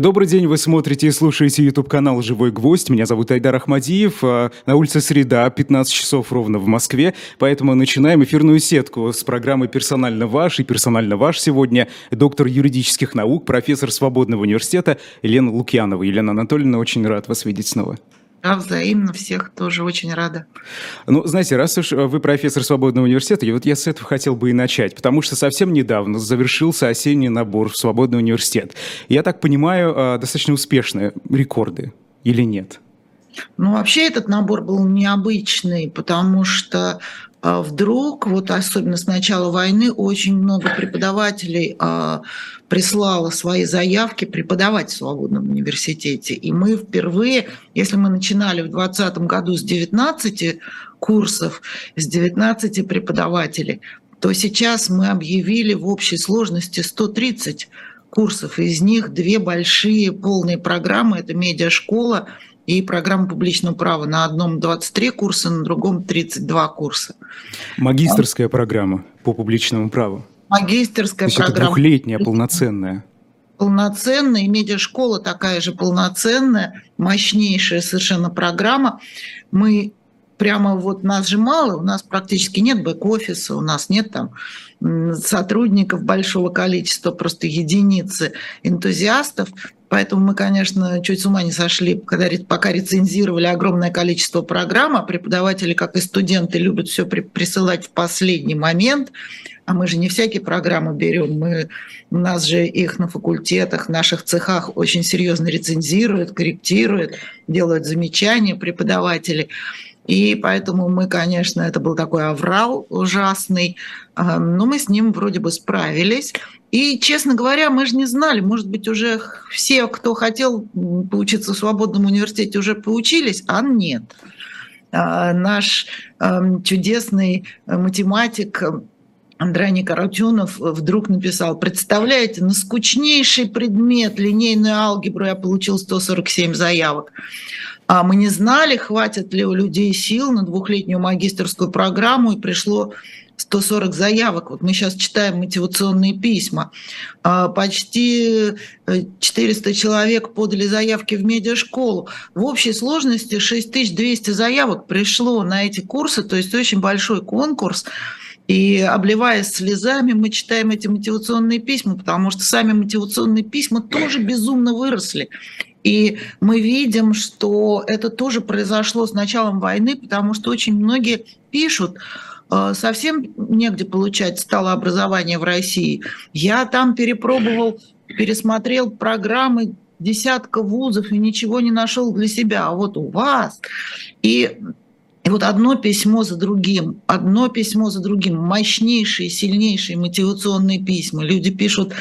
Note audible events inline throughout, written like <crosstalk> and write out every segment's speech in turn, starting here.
Добрый день, вы смотрите и слушаете YouTube-канал «Живой гвоздь». Меня зовут Айдар Ахмадиев. А, на улице Среда, 15 часов ровно в Москве. Поэтому начинаем эфирную сетку с программы «Персонально ваш» и «Персонально ваш» сегодня доктор юридических наук, профессор Свободного университета Елена Лукьянова. Елена Анатольевна, очень рад вас видеть снова. Да, взаимно всех тоже очень рада. Ну, знаете, раз уж вы профессор Свободного университета, и вот я с этого хотел бы и начать, потому что совсем недавно завершился осенний набор в Свободный университет. Я так понимаю, а, достаточно успешные рекорды или нет? Ну, вообще этот набор был необычный, потому что вдруг, вот особенно с начала войны, очень много преподавателей а, прислало свои заявки преподавать в свободном университете. И мы впервые, если мы начинали в 2020 году с 19 курсов, с 19 преподавателей, то сейчас мы объявили в общей сложности 130 курсов. Из них две большие полные программы. Это медиашкола и программа публичного права. На одном 23 курса, на другом 32 курса. Магистрская программа по публичному праву. Магистрская То есть программа. Это двухлетняя, полноценная. Полноценная, и медиашкола такая же полноценная, мощнейшая совершенно программа. Мы прямо вот нас же мало, у нас практически нет бэк-офиса, у нас нет там сотрудников большого количества, просто единицы энтузиастов. Поэтому мы, конечно, чуть с ума не сошли, когда, пока рецензировали огромное количество программ, а преподаватели, как и студенты, любят все при, присылать в последний момент. А мы же не всякие программы берем, мы, у нас же их на факультетах, в наших цехах очень серьезно рецензируют, корректируют, делают замечания преподаватели. И поэтому мы, конечно, это был такой аврал ужасный, но мы с ним вроде бы справились. И, честно говоря, мы же не знали, может быть, уже все, кто хотел поучиться в свободном университете, уже поучились, а нет. А, наш чудесный математик Андрей Каратюнов вдруг написал, представляете, на скучнейший предмет линейную алгебру я получил 147 заявок. А мы не знали, хватит ли у людей сил на двухлетнюю магистрскую программу, и пришло 140 заявок. Вот мы сейчас читаем мотивационные письма. А, почти 400 э, человек подали заявки в медиашколу. В общей сложности 6200 заявок пришло на эти курсы, то есть очень большой конкурс. И обливаясь слезами, мы читаем эти мотивационные письма, потому что сами мотивационные письма тоже безумно выросли. И мы видим, что это тоже произошло с началом войны, потому что очень многие пишут, э, совсем негде получать стало образование в России. Я там перепробовал, пересмотрел программы десятка вузов и ничего не нашел для себя. А вот у вас. И и вот одно письмо за другим, одно письмо за другим, мощнейшие, сильнейшие мотивационные письма. Люди пишут,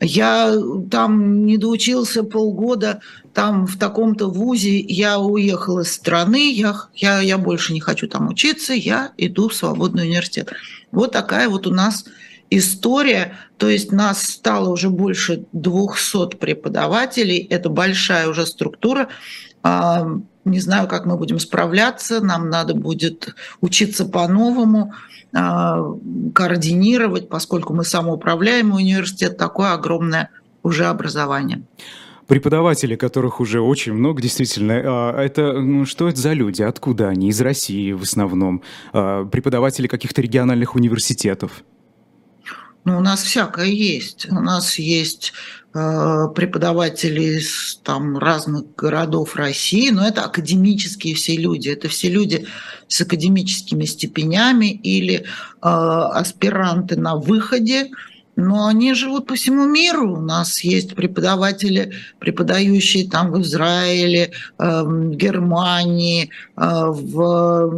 я там не доучился полгода, там в таком-то вузе я уехал из страны, я, я, я больше не хочу там учиться, я иду в свободный университет. Вот такая вот у нас история, то есть нас стало уже больше 200 преподавателей, это большая уже структура, а, не знаю, как мы будем справляться, нам надо будет учиться по-новому, а, координировать, поскольку мы самоуправляемый университет, такое огромное уже образование. Преподаватели, которых уже очень много, действительно, а, это ну, что это за люди? Откуда они? Из России в основном? А, преподаватели каких-то региональных университетов? Ну, у нас всякое есть. У нас есть э, преподаватели из там, разных городов России, но это академические все люди. Это все люди с академическими степенями или э, аспиранты на выходе, но они живут по всему миру. У нас есть преподаватели, преподающие там в Израиле, эм, в Германии, э, в,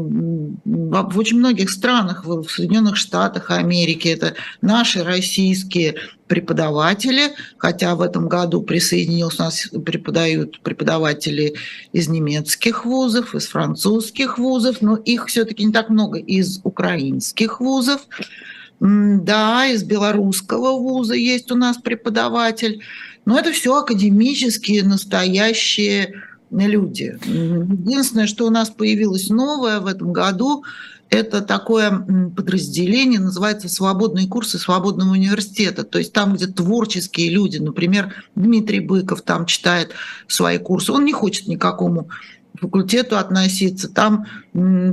в очень многих странах, в Соединенных Штатах Америки. Это наши российские преподаватели, хотя в этом году присоединился, у нас преподают преподаватели из немецких вузов, из французских вузов, но их все-таки не так много, из украинских вузов. Да, из белорусского вуза есть у нас преподаватель. Но это все академические, настоящие люди. Единственное, что у нас появилось новое в этом году, это такое подразделение, называется «Свободные курсы свободного университета». То есть там, где творческие люди, например, Дмитрий Быков там читает свои курсы, он не хочет никакому факультету относиться. Там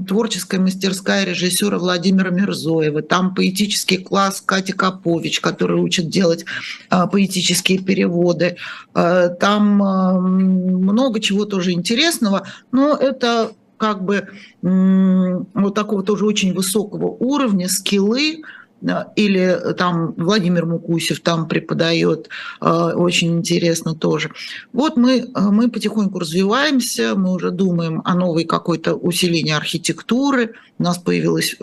творческая мастерская режиссера Владимира Мирзоева, там поэтический класс Кати Капович, который учит делать а, поэтические переводы. А, там а, много чего тоже интересного, но это как бы вот такого тоже очень высокого уровня, скиллы, или там Владимир Мукусев там преподает, очень интересно тоже. Вот мы, мы потихоньку развиваемся, мы уже думаем о новой какой-то усилении архитектуры. У нас появилась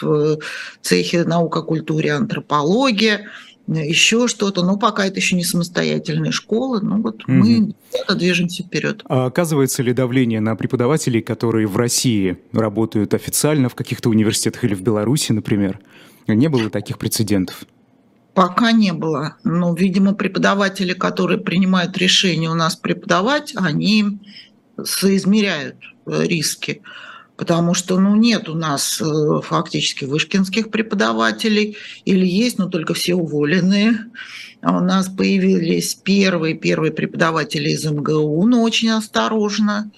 в цехе наука, культуре, антропология еще что-то, но пока это еще не самостоятельная школа, ну вот mm мы движемся вперед. А оказывается ли давление на преподавателей, которые в России работают официально в каких-то университетах или в Беларуси, например? Не было таких прецедентов? Пока не было. Но, видимо, преподаватели, которые принимают решение у нас преподавать, они соизмеряют э, риски потому что ну, нет у нас э, фактически вышкинских преподавателей, или есть, но только все уволенные. А у нас появились первые, первые преподаватели из МГУ, но очень осторожно.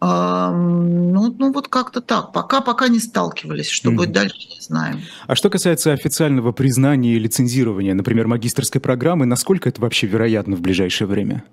Ну, ну вот как-то так. Пока, пока не сталкивались. Что mm. будет дальше, не знаем. А что касается официального признания и лицензирования, например, магистрской программы, насколько это вообще вероятно в ближайшее время?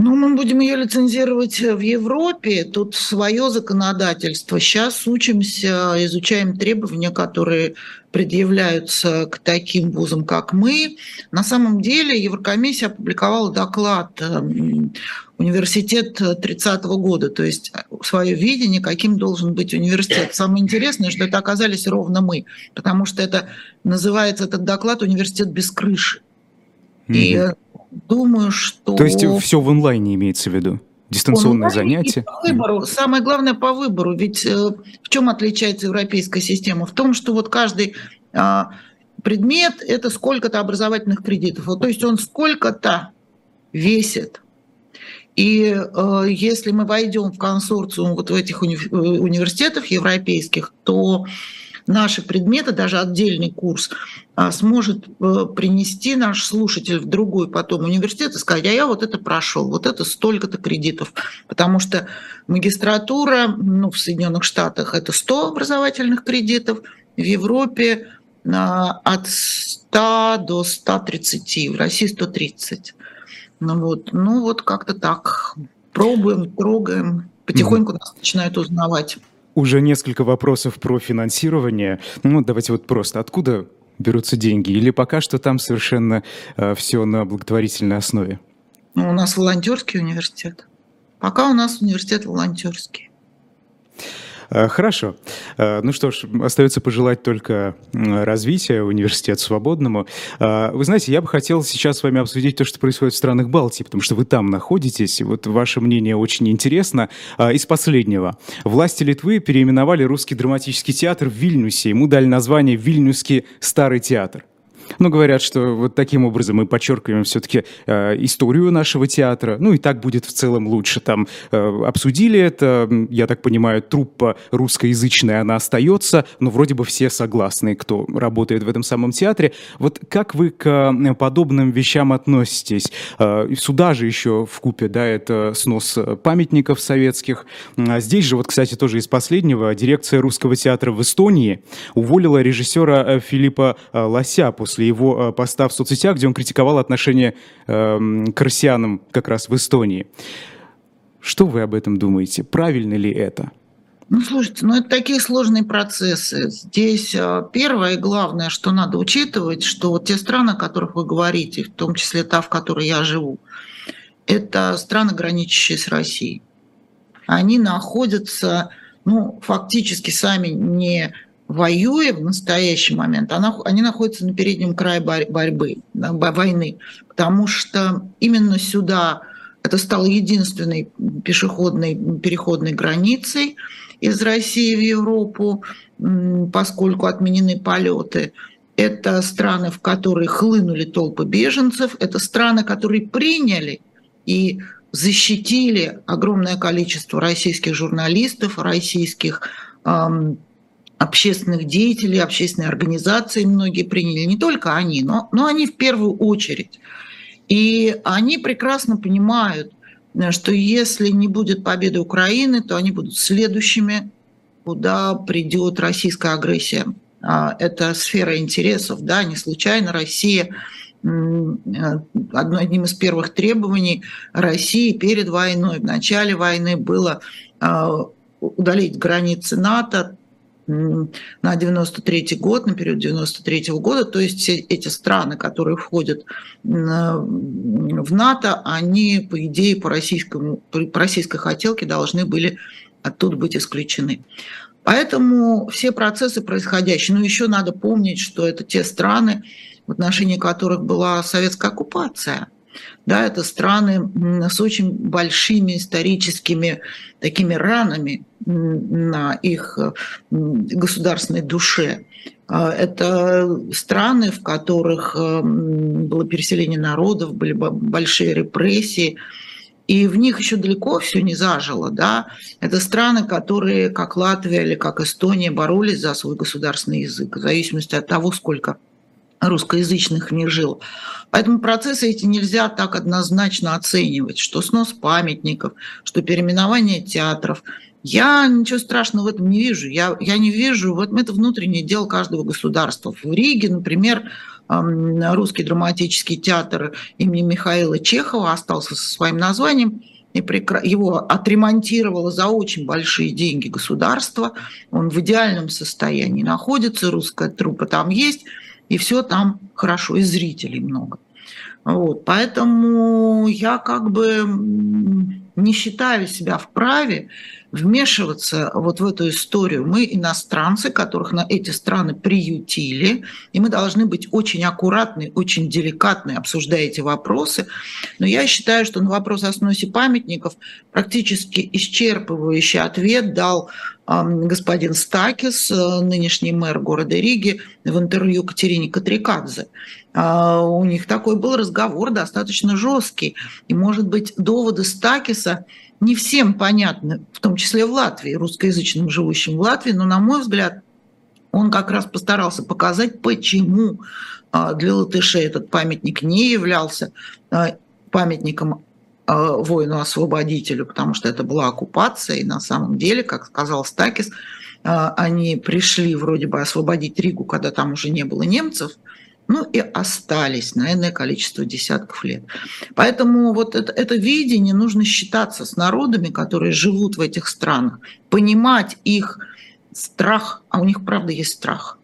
Ну, мы будем ее лицензировать в Европе. Тут свое законодательство. Сейчас учимся, изучаем требования, которые предъявляются к таким вузам, как мы. На самом деле Еврокомиссия опубликовала доклад эм, университет 30 -го года, то есть свое видение, каким должен быть университет. Самое интересное, что это оказались ровно мы, потому что это называется этот доклад «Университет без крыши». Mm-hmm. И думаю, что... То есть все в онлайне имеется в виду? Дистанционное занятие? По выбору. Самое главное по выбору. Ведь э, в чем отличается европейская система? В том, что вот каждый э, предмет – это сколько-то образовательных кредитов. Вот, то есть он сколько-то весит. И э, если мы войдем в консорциум вот в этих уни- э, университетах европейских, то наши предметы, даже отдельный курс, а, сможет э, принести наш слушатель в другой потом университет и сказать, а я вот это прошел, вот это столько-то кредитов. Потому что магистратура ну, в Соединенных Штатах это 100 образовательных кредитов, в Европе а, от 100 до 130, в России 130. Ну вот, ну вот как-то так. Пробуем, трогаем, потихоньку нас начинают узнавать. Уже несколько вопросов про финансирование. Ну, давайте вот просто. Откуда берутся деньги? Или пока что там совершенно э, все на благотворительной основе? Ну, у нас волонтерский университет. Пока у нас университет волонтерский. Э, хорошо. Э, ну что ж, остается пожелать только развития университету свободному. Э, вы знаете, я бы хотел сейчас с вами обсудить то, что происходит в странах Балтии, потому что вы там находитесь, вот ваше мнение очень интересно. Из последнего. Власти Литвы переименовали русский драматический театр в Вильнюсе. Ему дали название «Вильнюсский старый театр». Ну, говорят, что вот таким образом мы подчеркиваем все-таки э, историю нашего театра. Ну, и так будет в целом лучше. Там э, обсудили это, я так понимаю, труппа русскоязычная, она остается, но вроде бы все согласны, кто работает в этом самом театре. Вот как вы к э, подобным вещам относитесь? Э, сюда же еще в купе, да, это снос памятников советских. А здесь же, вот, кстати, тоже из последнего, дирекция русского театра в Эстонии уволила режиссера э, Филиппа э, Лося после после его э, поста в соцсетях, где он критиковал отношение э, к россиянам как раз в Эстонии. Что вы об этом думаете? Правильно ли это? Ну, слушайте, ну это такие сложные процессы. Здесь э, первое и главное, что надо учитывать, что вот те страны, о которых вы говорите, в том числе та, в которой я живу, это страны, граничащие с Россией. Они находятся, ну, фактически сами не воюя в настоящий момент, она, они находятся на переднем крае борьбы, войны, потому что именно сюда это стало единственной пешеходной переходной границей из России в Европу, поскольку отменены полеты. Это страны, в которые хлынули толпы беженцев, это страны, которые приняли и защитили огромное количество российских журналистов, российских общественных деятелей, общественные организации многие приняли, не только они, но, но они в первую очередь. И они прекрасно понимают, что если не будет победы Украины, то они будут следующими, куда придет российская агрессия. А, это сфера интересов, да, не случайно Россия одним из первых требований России перед войной, в начале войны было а, удалить границы НАТО на 93 год, на период 93 -го года, то есть все эти страны, которые входят в НАТО, они, по идее, по, российскому, по российской хотелке должны были оттуда быть исключены. Поэтому все процессы происходящие, ну еще надо помнить, что это те страны, в отношении которых была советская оккупация – да, это страны с очень большими историческими такими ранами на их государственной душе. А, это страны, в которых э, было переселение народов, были большие репрессии, и в них еще далеко все не зажило. Да? Это страны, которые, как Латвия или как Эстония, боролись за свой государственный язык, в зависимости от того, сколько русскоязычных в них жило. Поэтому процессы эти нельзя так однозначно оценивать, что снос памятников, что переименование театров. Я ничего страшного в этом не вижу. Я, я не вижу, вот это внутреннее дело каждого государства. В Риге, например, русский драматический театр имени Михаила Чехова остался со своим названием, и его отремонтировало за очень большие деньги государство. Он в идеальном состоянии находится, русская труппа там есть – и все там хорошо, и зрителей много. Вот, поэтому я как бы не считаю себя вправе вмешиваться вот в эту историю. Мы иностранцы, которых на эти страны приютили, и мы должны быть очень аккуратны, очень деликатны, обсуждая эти вопросы. Но я считаю, что на вопрос о сносе памятников практически исчерпывающий ответ дал господин Стакис, э, нынешний мэр города Риги, в интервью Катерине Катрикадзе. А, у них такой был разговор достаточно жесткий. И, может быть, доводы Стакиса не всем понятны, в том числе в Латвии, русскоязычным живущим в Латвии, но, на мой взгляд, он как раз постарался показать, почему а, для латышей этот памятник не являлся а, памятником воину-освободителю, потому что это была оккупация, и на самом деле, как сказал Стакис, они пришли вроде бы освободить Ригу, когда там уже не было немцев, ну и остались на энное количество десятков лет. Поэтому вот это, это видение нужно считаться с народами, которые живут в этих странах, понимать их страх, а у них правда есть страх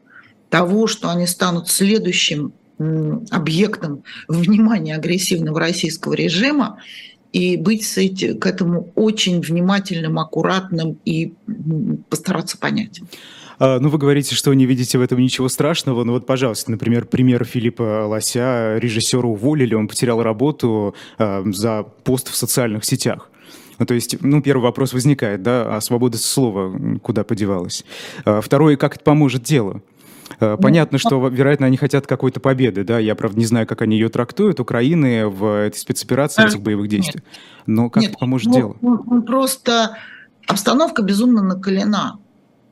того, что они станут следующим объектом <laughs> внимания агрессивного российского режима, и быть с этим, к этому очень внимательным, аккуратным и постараться понять. А, ну, вы говорите, что не видите в этом ничего страшного. Ну вот, пожалуйста, например, пример Филиппа Лося. Режиссера уволили, он потерял работу э, за пост в социальных сетях. Ну, то есть, ну, первый вопрос возникает, да, а свобода слова куда подевалась? А, второй, как это поможет делу? Ну, понятно, что, вероятно, они хотят какой-то победы, да, я, правда, не знаю, как они ее трактуют, Украины в этой спецоперации, в этих боевых действиях. Но как Нет, это поможет ну, делу? Ну, просто обстановка безумно накалена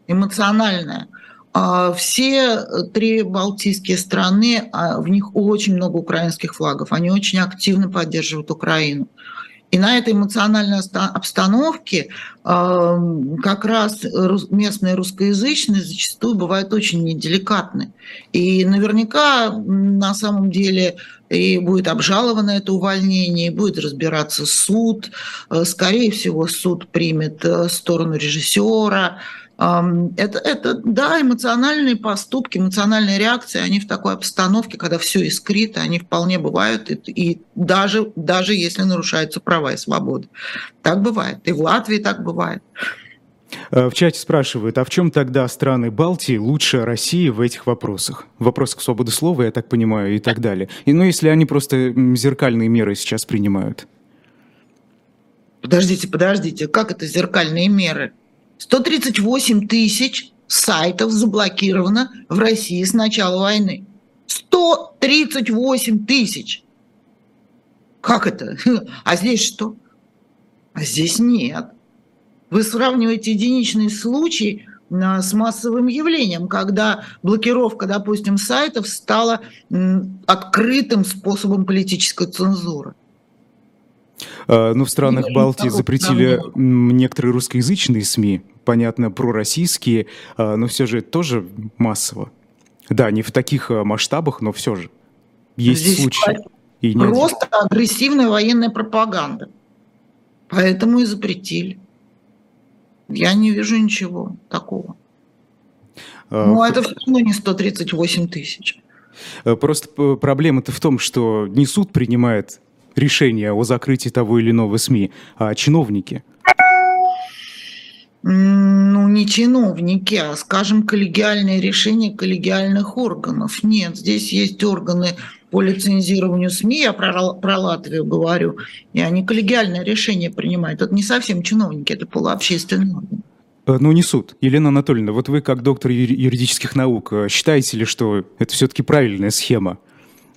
эмоциональная. А все три балтийские страны, а в них очень много украинских флагов, они очень активно поддерживают Украину. И на этой эмоциональной обстановке как раз местные русскоязычные зачастую бывают очень неделикатны. И наверняка на самом деле и будет обжаловано это увольнение, и будет разбираться суд. Э, скорее всего, суд примет э, сторону режиссера, это, это, да, эмоциональные поступки, эмоциональные реакции, они в такой обстановке, когда все искрито, они вполне бывают, и, и даже, даже если нарушаются права и свободы. Так бывает. И в Латвии так бывает. Э, в чате спрашивают, а в чем тогда страны Балтии лучше России в этих вопросах? Вопросах свободы слова, я так понимаю, и так далее. И ну, если они просто зеркальные меры сейчас принимают. Подождите, подождите, как это зеркальные меры? 138 тысяч сайтов заблокировано в России с начала войны. 138 тысяч. Как это? <laughs> А здесь что? А здесь нет. Вы сравниваете единичные случаи, с массовым явлением, когда блокировка, допустим, сайтов стала открытым способом политической цензуры. А, ну, в странах Нет, Балтии запретили некоторые русскоязычные СМИ, понятно, пророссийские, а, но все же тоже массово. Да, не в таких а, масштабах, но все же. Есть Здесь случаи. И просто один. агрессивная военная пропаганда. Поэтому и запретили. Я не вижу ничего такого. А, ну, это все равно не 138 тысяч. Просто проблема-то в том, что не суд принимает решение о закрытии того или иного СМИ, а чиновники? Ну, не чиновники, а, скажем, коллегиальные решения коллегиальных органов. Нет, здесь есть органы по лицензированию СМИ, я про, про Латвию говорю, и они коллегиальное решение принимают. Это не совсем чиновники, это полуобщественные органы. Э, ну, не суд. Елена Анатольевна, вот вы как доктор юридических наук, э, считаете ли, что это все-таки правильная схема?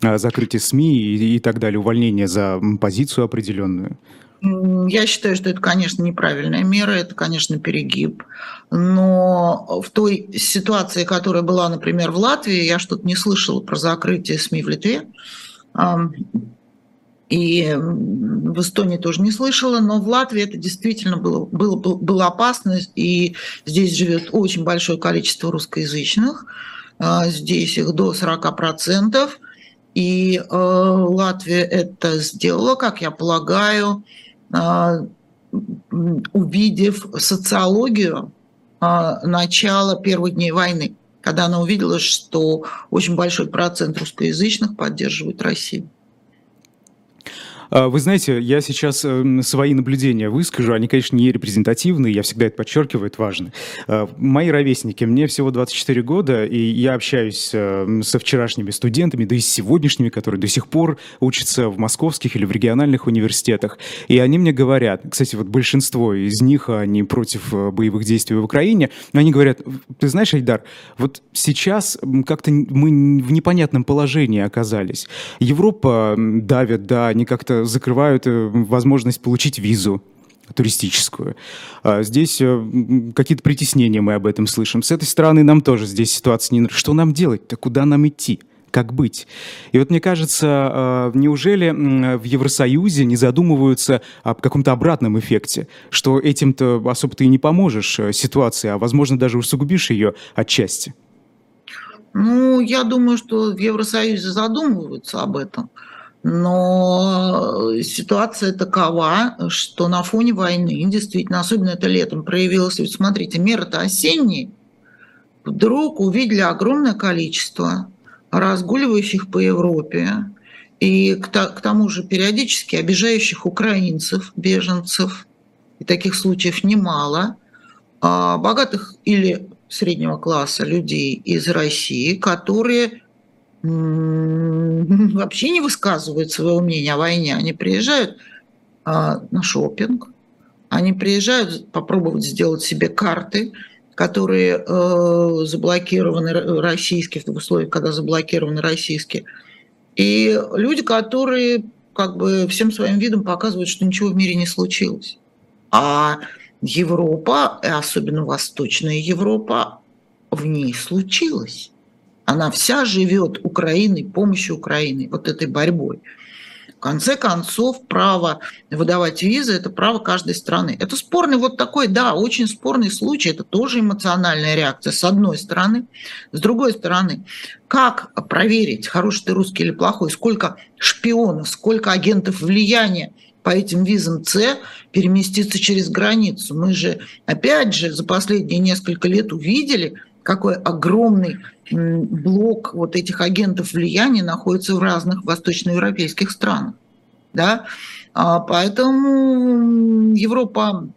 А, закрытие СМИ и, и так далее, увольнение за позицию определенную? Я считаю, что это, конечно, неправильная мера, это, конечно, перегиб. Но в той ситуации, которая была, например, в Латвии, я что-то не слышала про закрытие СМИ в Литве. И в Эстонии тоже не слышала, но в Латвии это действительно было, было, было опасно, и здесь живет очень большое количество русскоязычных, а, здесь их до 40%, и э, Латвия это сделала, как я полагаю, э, увидев социологию э, начала первых дней войны, когда она увидела, что очень большой процент русскоязычных поддерживает Россию. А, вы знаете, я сейчас эм, свои наблюдения выскажу. Они, конечно, не репрезентативные, я всегда это подчеркиваю, это важно. А, мои ровесники, мне всего 24 года, и я общаюсь эм, со вчерашними студентами, да и с сегодняшними, которые до сих пор учатся в московских или в региональных университетах. И они мне говорят, кстати, вот большинство из них, они против э, боевых действий в Украине, но они говорят, ты знаешь, Айдар, вот сейчас как-то мы в непонятном положении оказались. Европа давит, да, они как-то закрывают э, возможность получить визу туристическую. А здесь э, какие-то притеснения мы об этом слышим. С этой стороны нам тоже здесь ситуация не... Что нам делать-то? Куда нам идти? Как быть? И вот мне кажется, неужели в Евросоюзе не задумываются об каком-то обратном эффекте, что этим-то особо ты и не поможешь э, ситуации, а, возможно, даже усугубишь ее отчасти? Ну, я думаю, что в Евросоюзе задумываются об этом но ситуация такова, что на фоне войны, действительно, особенно это летом проявилось, ведь смотрите, меры-то осенние, вдруг увидели огромное количество разгуливающих по Европе, и к, тому же периодически обижающих украинцев, беженцев, и таких случаев немало, а богатых или среднего класса людей из России, которые <laughs> вообще не высказывают своего мнения о войне. Они приезжают а, на шопинг, они приезжают попробовать сделать себе карты, которые э, заблокированы российские, в условиях, когда заблокированы российские. И люди, которые как бы всем своим видом показывают, что ничего в мире не случилось. А Европа, особенно Восточная Европа, в ней случилось. Она вся живет Украиной, помощью Украины, вот этой борьбой. В конце концов, право выдавать визы – это право каждой страны. Это спорный вот такой, да, очень спорный случай. Это тоже эмоциональная реакция, с одной стороны. С другой стороны, как проверить, хороший ты русский или плохой, сколько шпионов, сколько агентов влияния по этим визам С переместиться через границу. Мы же, опять же, за последние несколько лет увидели, какой огромный блок вот этих агентов влияния находится в разных восточноевропейских странах. Да? А поэтому Европа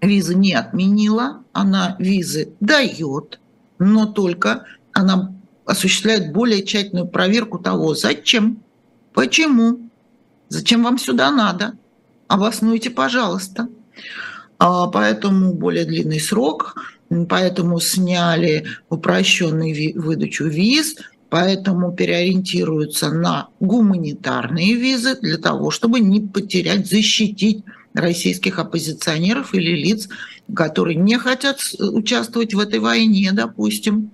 визы не отменила, она визы дает, но только она осуществляет более тщательную проверку того, зачем, почему, зачем вам сюда надо, обоснуйте, пожалуйста. А поэтому более длинный срок, поэтому сняли упрощенную выдачу виз, поэтому переориентируются на гуманитарные визы для того, чтобы не потерять, защитить российских оппозиционеров или лиц, которые не хотят участвовать в этой войне, допустим.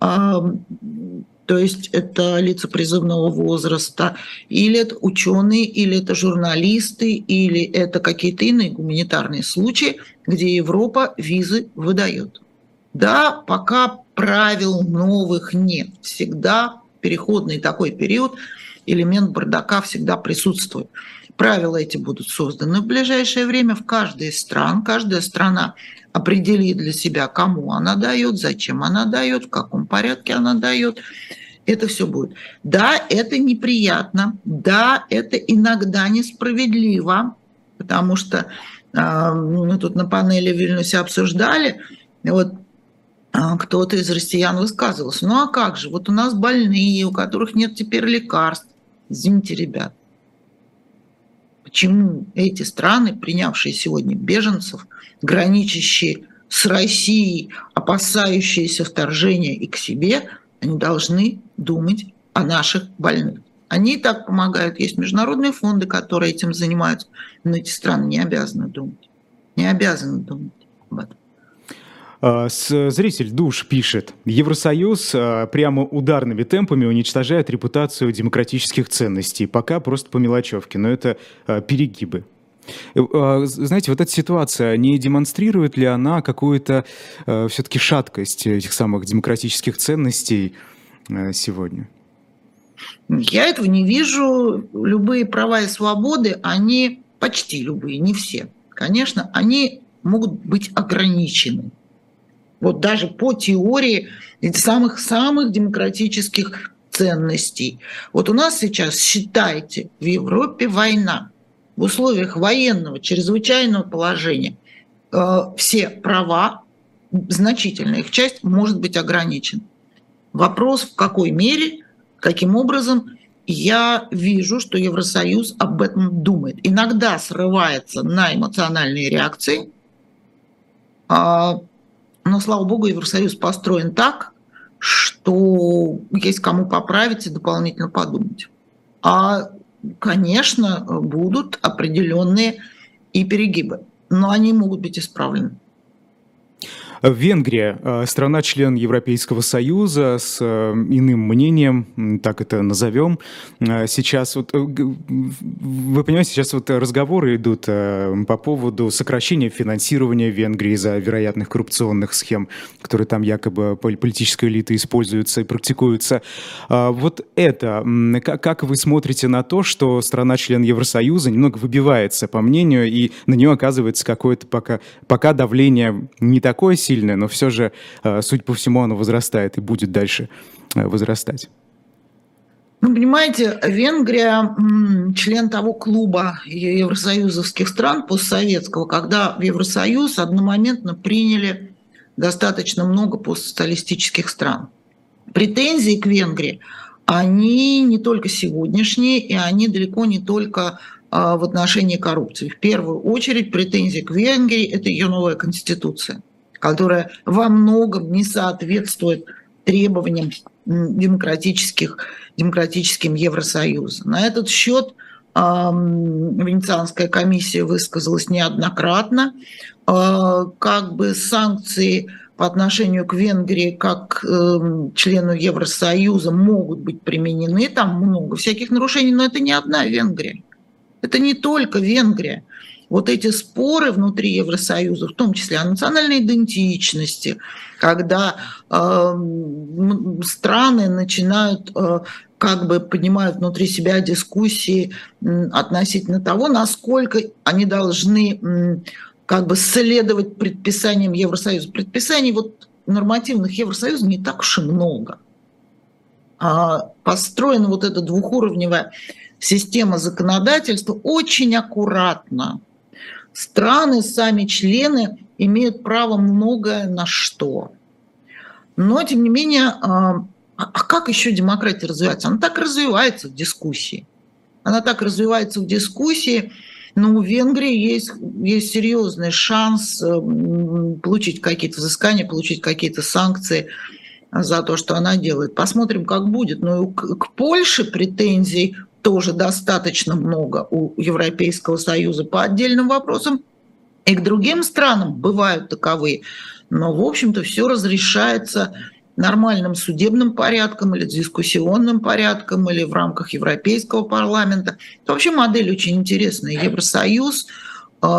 То есть это лица призывного возраста, или это ученые, или это журналисты, или это какие-то иные гуманитарные случаи, где Европа визы выдает. Да, пока правил новых нет. Всегда переходный такой период, элемент бардака всегда присутствует. Правила эти будут созданы в ближайшее время в каждой из стран. Каждая страна определит для себя, кому она дает, зачем она дает, в каком порядке она дает. Это все будет. Да, это неприятно. Да, это иногда несправедливо, потому что мы тут на панели в Вильнюсе обсуждали, вот а, кто-то из россиян высказывался. Ну а как же? Вот у нас больные, у которых нет теперь лекарств. Извините, ребят, почему эти страны, принявшие сегодня беженцев, граничащие с Россией, опасающиеся вторжения и к себе, они должны думать о наших больных. Они и так помогают. Есть международные фонды, которые этим занимаются, но эти страны не обязаны думать. Не обязаны думать об этом. А, зритель Душ пишет, Евросоюз а, прямо ударными темпами уничтожает репутацию демократических ценностей, пока просто по мелочевке, но это а, перегибы. Э, знаете, вот эта ситуация, не демонстрирует ли она какую-то все-таки шаткость этих самых демократических ценностей сегодня? Я этого не вижу. Любые права и свободы, они почти любые, не все, конечно, они могут быть ограничены вот даже по теории самых-самых демократических ценностей. Вот у нас сейчас, считайте, в Европе война. В условиях военного чрезвычайного положения э, все права, значительная их часть, может быть ограничена. Вопрос, в какой мере, каким образом, я вижу, что Евросоюз об этом думает. Иногда срывается на эмоциональные реакции, а но, слава богу, Евросоюз построен так, что есть кому поправить и дополнительно подумать. А, конечно, будут определенные и перегибы, но они могут быть исправлены. Венгрия, э, страна-член Европейского Союза с э, иным мнением, так это назовем. Э, сейчас вот, вы понимаете, сейчас вот разговоры идут по поводу сокращения финансирования Венгрии за вероятных коррупционных схем, которые там якобы политической элитой используются и практикуются. Вот это, как вы смотрите на то, что страна-член Евросоюза немного выбивается, по мнению, и на нее оказывается какое-то пока, пока давление не такое сильное, но все же, э, судя по всему, оно возрастает и будет дальше э, возрастать. Ну, понимаете, Венгрия член того клуба евросоюзовских стран постсоветского, когда в Евросоюз одномоментно приняли достаточно много постсоциалистических стран. Претензии к Венгрии, они не только сегодняшние, и они далеко не только а, в отношении коррупции. В первую очередь претензии к Венгрии – это ее новая конституция – которая во многом не соответствует требованиям демократических, демократическим Евросоюза. На этот счет Венецианская комиссия высказалась неоднократно. Э, как бы санкции по отношению к Венгрии как э, члену Евросоюза могут быть применены. Там много всяких нарушений, но это не одна Венгрия. Это не только Венгрия вот эти споры внутри Евросоюза, в том числе о национальной идентичности, когда э, страны начинают э, как бы поднимают внутри себя дискуссии относительно того, насколько они должны как бы следовать предписаниям Евросоюза. Предписаний вот нормативных Евросоюза не так уж и много. А построена вот эта двухуровневая система законодательства очень аккуратно страны, сами члены имеют право многое на что. Но, тем не менее, а, а как еще демократия развивается? Она так развивается в дискуссии. Она так развивается в дискуссии, но у Венгрии есть, есть серьезный шанс э, получить какие-то взыскания, получить какие-то санкции за то, что она делает. Посмотрим, как будет. Но к, к Польше претензий тоже достаточно много у Европейского Союза по отдельным вопросам, и к другим странам бывают таковые. Но, в общем-то, все разрешается нормальным судебным порядком или дискуссионным порядком или в рамках Европейского парламента. Это вообще модель очень интересная. Евросоюз –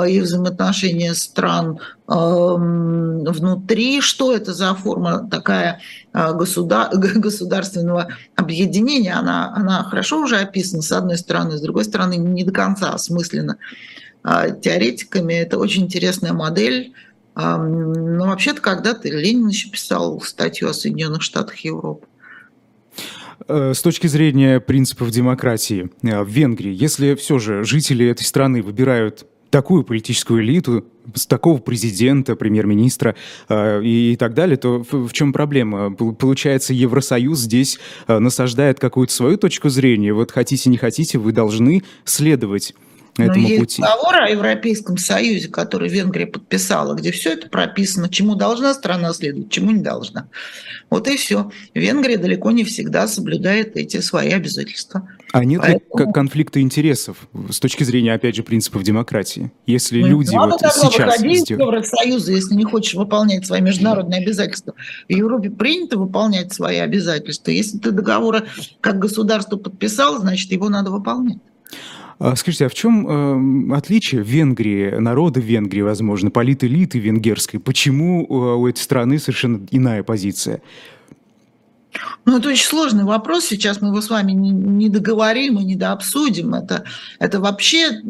и взаимоотношения стран внутри, что это за форма такая а, государ, <laughs> государственного объединения, она, она хорошо уже описана с одной стороны, с другой стороны не до конца осмысленно а, теоретиками. Это очень интересная модель. Но вообще-то когда-то Ленин еще писал статью о Соединенных Штатах Европы. Э, с точки зрения принципов демократии э, в Венгрии, если все же жители этой страны выбирают такую политическую элиту, с такого президента, премьер-министра э, и, так далее, то в, в чем проблема? Получается, Евросоюз здесь э, насаждает какую-то свою точку зрения. Вот хотите, не хотите, вы должны следовать этому есть пути. договор о Европейском Союзе, который Венгрия подписала, где все это прописано, чему должна страна следовать, чему не должна. Вот и все. Венгрия далеко не всегда соблюдает эти свои обязательства. А нет Поэтому... ли конфликта интересов с точки зрения, опять же, принципов демократии? Если ну, люди вот сейчас... из Евросоюза, если не хочешь выполнять свои международные обязательства. В Европе принято выполнять свои обязательства. Если ты договор как государство подписал, значит, его надо выполнять. А скажите, а в чем э, отличие Венгрии, народа Венгрии, возможно, политэлиты венгерской? Почему э, у этой страны совершенно иная позиция? Ну, это очень сложный вопрос. Сейчас мы его с вами не, не договорим и не дообсудим. Это, это вообще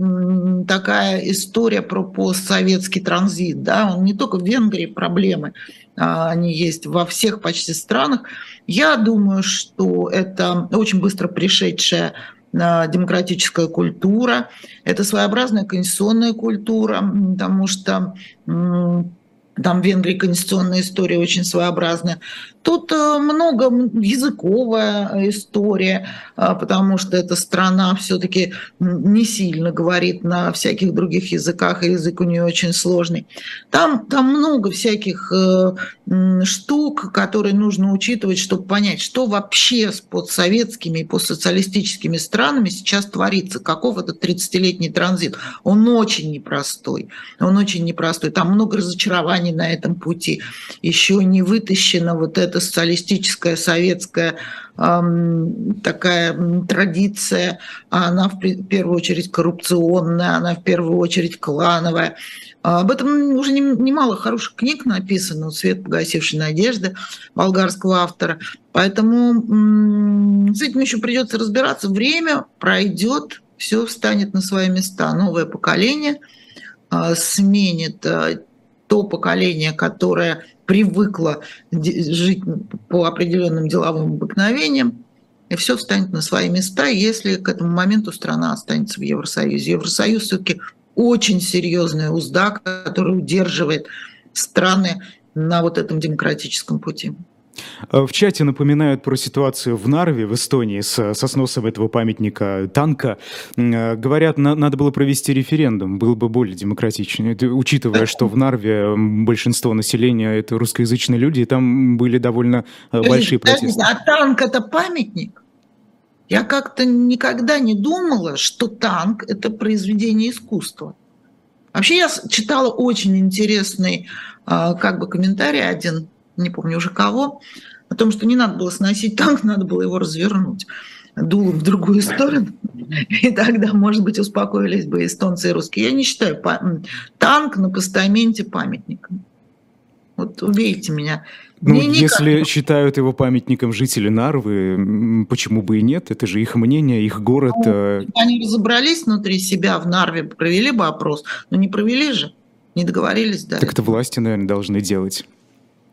такая история про постсоветский транзит. Да? Он не только в Венгрии проблемы, а они есть во всех почти странах. Я думаю, что это очень быстро пришедшая демократическая культура, это своеобразная конституционная культура, потому что там в Венгрии конституционная история очень своеобразная. Тут э, много языковая история, а, потому что эта страна все-таки не сильно говорит на всяких других языках, и язык у нее очень сложный. Там, там много всяких э, штук, которые нужно учитывать, чтобы понять, что вообще с подсоветскими и постсоциалистическими странами сейчас творится, каков этот 30-летний транзит. Он очень непростой, он очень непростой. Там много разочарований на этом пути. Еще не вытащено вот это это социалистическая советская такая традиция, она в первую очередь коррупционная, она в первую очередь клановая. А об этом уже немало хороших книг написано, «Свет погасившей надежды» болгарского автора. Поэтому с этим еще придется разбираться. Время пройдет, все встанет на свои места. Новое поколение а, сменит то поколение, которое привыкла жить по определенным деловым обыкновениям, и все встанет на свои места, если к этому моменту страна останется в Евросоюзе. Евросоюз все-таки очень серьезная узда, которая удерживает страны на вот этом демократическом пути. Э, в чате напоминают про ситуацию в Нарве, в Эстонии, с, со сносом этого памятника танка. Э, говорят, на, надо было провести референдум, было бы более демократичнее. Учитывая, что в Нарве большинство населения это русскоязычные люди, и там были довольно э, большие протесты. А танк это памятник? Я как-то никогда не думала, что танк – это произведение искусства. Вообще я читала очень интересный как бы комментарий один не помню уже кого, о том, что не надо было сносить танк, надо было его развернуть дулом в другую сторону, и тогда, может быть, успокоились бы эстонцы и русские. Я не считаю танк на постаменте памятником. Вот убейте меня. Ну, Мне если никак... считают его памятником жители Нарвы, почему бы и нет? Это же их мнение, их город. Ну, э, они разобрались внутри себя в Нарве, провели бы опрос, но не провели же, не договорились. Да, так это власти, наверное, должны делать.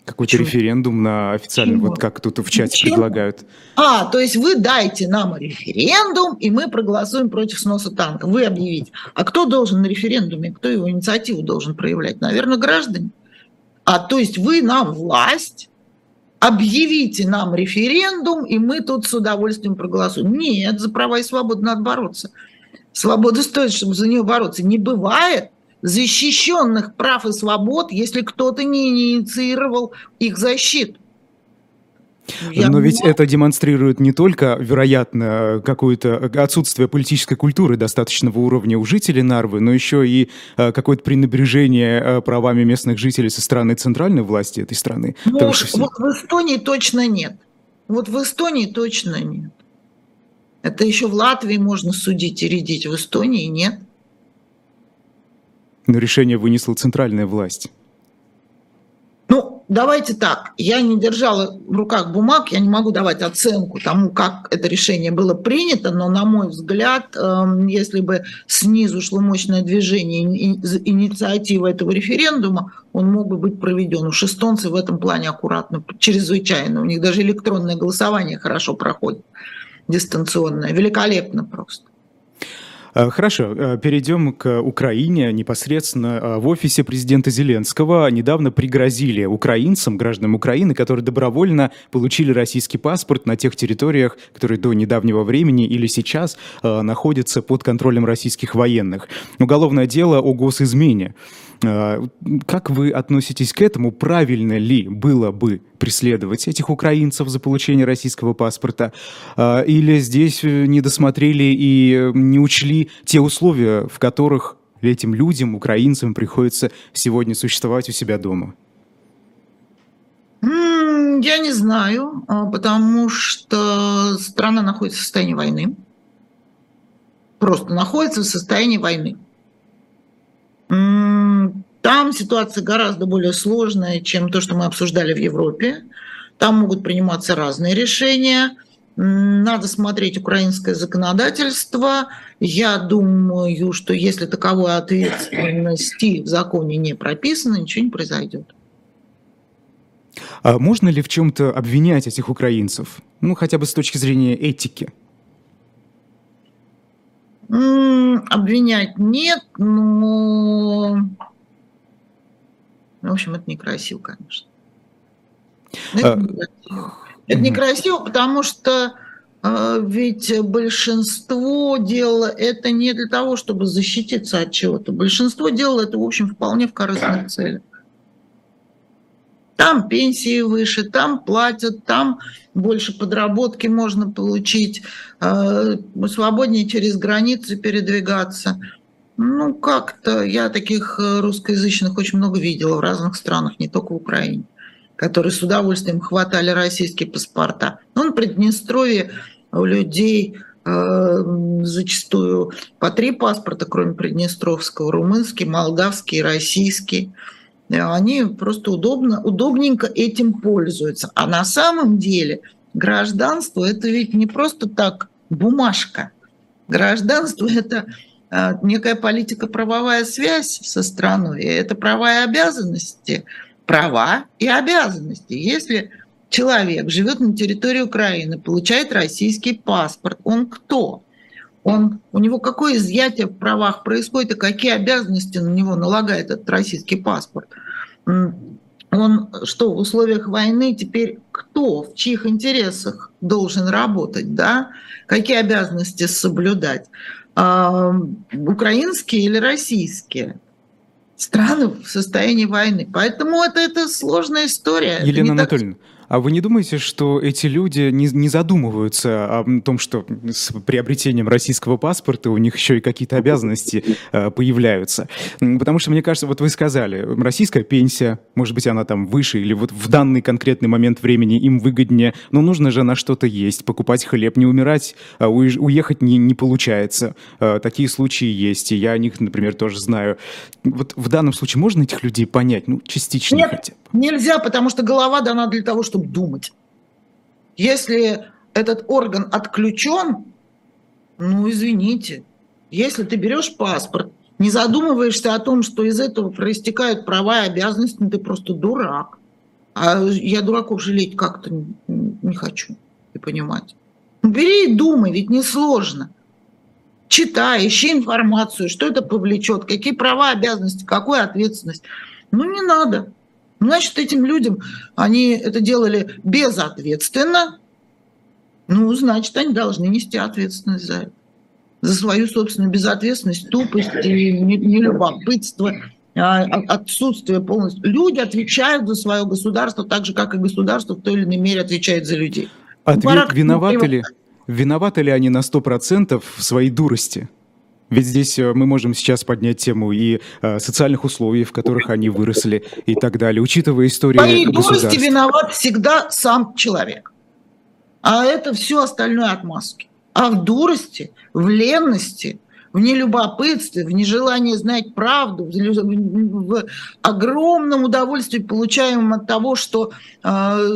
Какой-то референдум на официальный, вот как тут в чате Почему? предлагают. А, то есть вы дайте нам референдум, и мы проголосуем против сноса танка. Вы объявите. А кто должен на референдуме, кто его инициативу должен проявлять? Наверное, граждане. А то есть вы нам власть, объявите нам референдум, и мы тут с удовольствием проголосуем. Нет, за права и свободу надо бороться. Свобода стоит, чтобы за нее бороться. Не бывает, защищенных прав и свобод, если кто-то не инициировал их защиту. Я Но ведь это демонстрирует не только, вероятно, какое-то отсутствие политической культуры достаточного уровня у жителей Нарвы, но еще и э, какое-то пренебрежение э, правами местных жителей со стороны центральной власти этой страны. Ну, вот в Эстонии точно нет. Вот в Эстонии точно нет. Это еще в Латвии можно судить и рядить, в Эстонии нет. Но решение вынесла центральная власть. Ну, давайте так. Я не держала в руках бумаг, я не могу давать оценку тому, как это решение было принято, но, на мой взгляд, эм, если бы снизу шло мощное движение инициатива этого референдума, он мог бы быть проведен. Уж эстонцы в этом плане аккуратно, чрезвычайно. У них даже электронное голосование хорошо проходит, дистанционное. Великолепно просто. Э, хорошо, э, перейдем к Украине. Непосредственно э, в офисе президента Зеленского недавно пригрозили украинцам, гражданам Украины, которые добровольно получили российский паспорт на тех территориях, которые до недавнего времени или сейчас находятся под контролем российских военных. Уголовное дело о госизмене. А, как вы относитесь к этому? Правильно ли было бы преследовать этих украинцев за получение российского паспорта? А, или здесь э, не досмотрели и не учли те условия, в которых этим людям, украинцам, приходится сегодня существовать у себя дома? Я не знаю, а, потому что страна находится в состоянии войны. Просто находится в состоянии войны. Там ситуация гораздо более сложная, чем то, что мы обсуждали в Европе. Там могут приниматься разные решения. Надо смотреть украинское законодательство. Я думаю, что если таковой ответственности в законе не прописано, ничего не произойдет. А можно ли в чем-то обвинять этих украинцев? Ну, хотя бы с точки зрения этики. Обвинять нет, но... В общем, это некрасиво, конечно. Это, а... некрасиво. это некрасиво, потому что э, ведь большинство делало это не для того, чтобы защититься от чего-то. Большинство делало это, в общем, вполне в корыстных целях. Там пенсии выше, там платят, там больше подработки можно получить, э, свободнее через границы передвигаться. Ну, как-то я таких э, русскоязычных очень много видела в разных странах, не только в Украине, которые с удовольствием хватали российские паспорта. Ну, на Приднестровье у людей э, зачастую по три паспорта, кроме Приднестровского, румынский, молдавский, российский. Они просто удобно, удобненько этим пользуются. А на самом деле гражданство – это ведь не просто так бумажка. Гражданство – это а, некая политико-правовая связь со страной. Это права и обязанности. Права и обязанности. Если человек живет на территории Украины, получает российский паспорт, он кто? Он, у него какое изъятие в правах происходит и какие обязанности на него налагает этот российский паспорт? Он что, в условиях войны теперь кто, в чьих интересах должен работать, да? Какие обязанности соблюдать? украинские или российские страны в состоянии войны. Поэтому это, это сложная история. Елена Анатольевна, так... А вы не думаете, что эти люди не, не задумываются о том, что с приобретением российского паспорта у них еще и какие-то обязанности э, появляются? Потому что, мне кажется, вот вы сказали, российская пенсия, может быть, она там выше, или вот в данный конкретный момент времени им выгоднее, но нужно же на что-то есть, покупать хлеб, не умирать, а уехать не, не получается. Э, такие случаи есть, и я о них, например, тоже знаю. Вот в данном случае можно этих людей понять, ну, частично Нет, хотя бы? нельзя, потому что голова дана для того, чтобы думать. Если этот орган отключен, ну извините, если ты берешь паспорт, не задумываешься о том, что из этого проистекают права и обязанности, ну ты просто дурак. А я дураков жалеть как-то не хочу и понимать. Ну, бери и думай, ведь несложно. Читай, ищи информацию, что это повлечет, какие права, обязанности, какую ответственность. Ну, не надо. Значит, этим людям они это делали безответственно, ну, значит, они должны нести ответственность за это. За свою собственную безответственность, тупость и нелюбопытство а, отсутствие полностью. Люди отвечают за свое государство так же, как и государство в той или иной мере отвечает за людей. Ответ, Барак, виноваты, ли, виноваты ли они на 100% в своей дурости? Ведь здесь э, мы можем сейчас поднять тему и э, социальных условий, в которых они выросли и так далее, учитывая историю Своей дурости виноват всегда сам человек. А это все остальное отмазки. А в дурости, в ленности, в нелюбопытстве, в нежелании знать правду, в огромном удовольствии, получаемом от того, что э,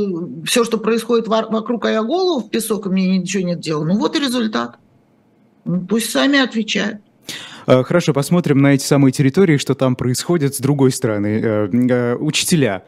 все, что происходит вокруг, а я голову в песок, и мне ничего нет дела. Ну вот и результат. Ну, пусть сами отвечают. А, хорошо, посмотрим на эти самые территории, что там происходит с другой стороны. Э, э, учителя.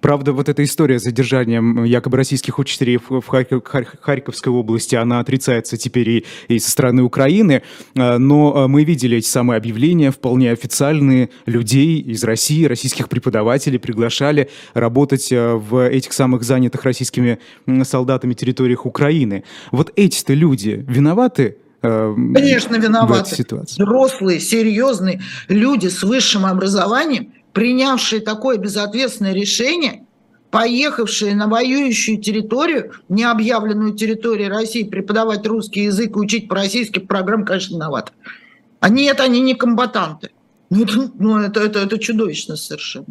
Правда, вот эта история с задержанием якобы российских учителей в Харьковской области, она отрицается теперь и, и со стороны Украины, но мы видели эти самые объявления, вполне официальные, людей из России, российских преподавателей приглашали работать э, в этих самых занятых российскими солдатами территориях Украины. Вот эти-то люди виноваты Э, Конечно, виноваты. Взрослые, серьезные люди с высшим образованием, принявшие такое безответственное решение, поехавшие на воюющую территорию, не объявленную территорией России, преподавать русский язык и учить по российским программам, конечно, виноваты. Они это, они не комбатанты. Ну, это, ну, это, это, это чудовищно совершенно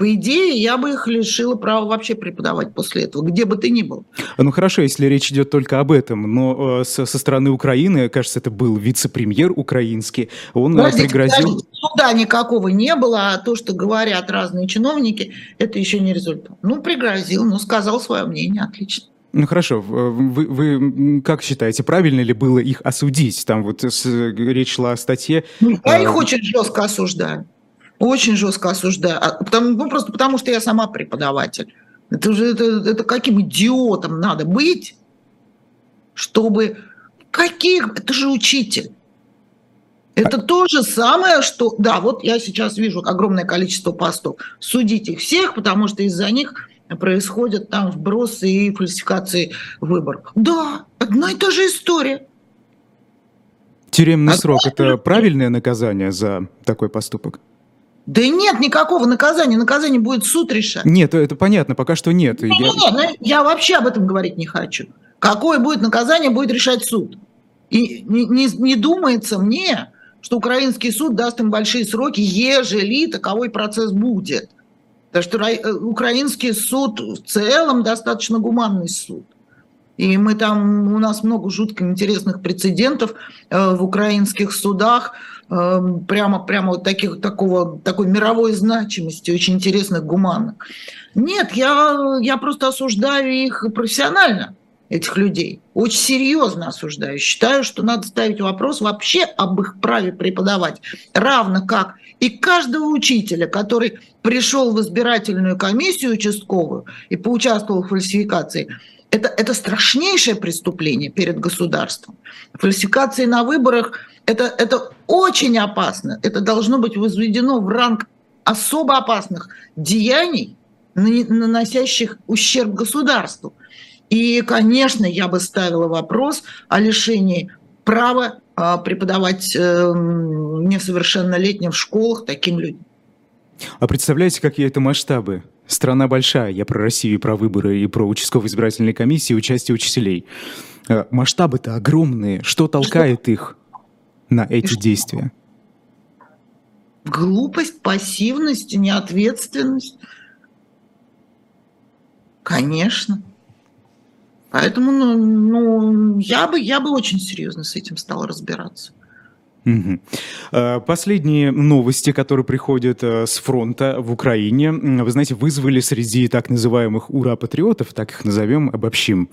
по идее, я бы их лишила права вообще преподавать после этого, где бы ты ни был. Ну хорошо, если речь идет только об этом, но э, со, со стороны Украины, кажется, это был вице-премьер украинский, он э, Подождите, пригрозил... Подождите, суда никакого не было, а то, что говорят разные чиновники, это еще не результат. Ну, пригрозил, ну, сказал свое мнение, отлично. Ну хорошо, вы, вы как считаете, правильно ли было их осудить? Там вот с, речь шла о статье. Ну, я их очень жестко осуждаю. Очень жестко осуждаю. А, потому, ну, просто потому, что я сама преподаватель. Это же это, это каким идиотом надо быть, чтобы... Каких? Это же учитель. Это то же самое, что... Да, вот я сейчас вижу огромное количество постов. Судить их всех, потому что из-за них происходят там вбросы и фальсификации выборов. Да, одна и та же история. Тюремный а срок – это правильное наказание за такой поступок? Да нет никакого наказания. Наказание будет суд решать. Нет, это понятно, пока что нет. Нет, я... нет, ну, я вообще об этом говорить не хочу. Какое будет наказание, будет решать суд. И не, не, не думается мне, что украинский суд даст им большие сроки, ежели таковой процесс будет. Потому что э, украинский суд в целом достаточно гуманный суд. И мы там, у нас много жутко интересных прецедентов э, в украинских судах, прямо, прямо вот таких, такого, такой мировой значимости, очень интересных, гуманных. Нет, я, я просто осуждаю их профессионально, этих людей. Очень серьезно осуждаю. Считаю, что надо ставить вопрос вообще об их праве преподавать. Равно как и каждого учителя, который пришел в избирательную комиссию участковую и поучаствовал в фальсификации, это, это страшнейшее преступление перед государством. Фальсификации на выборах это, это очень опасно. Это должно быть возведено в ранг особо опасных деяний, наносящих ущерб государству. И, конечно, я бы ставила вопрос о лишении права а, преподавать эм, несовершеннолетним в школах таким людям. А представляете, какие это масштабы? Страна большая, я про Россию, и про выборы, и про участковые избирательные комиссии, участие учителей. Э, масштабы-то огромные. Что толкает Что? их? на эти действия? Глупость, пассивность, неответственность. Конечно. Поэтому ну, ну, я, бы, я бы очень серьезно с этим стала разбираться. Угу. Последние новости, которые приходят э, с фронта в Украине, вы знаете, вызвали среди так называемых ура-патриотов, так их назовем, обобщим,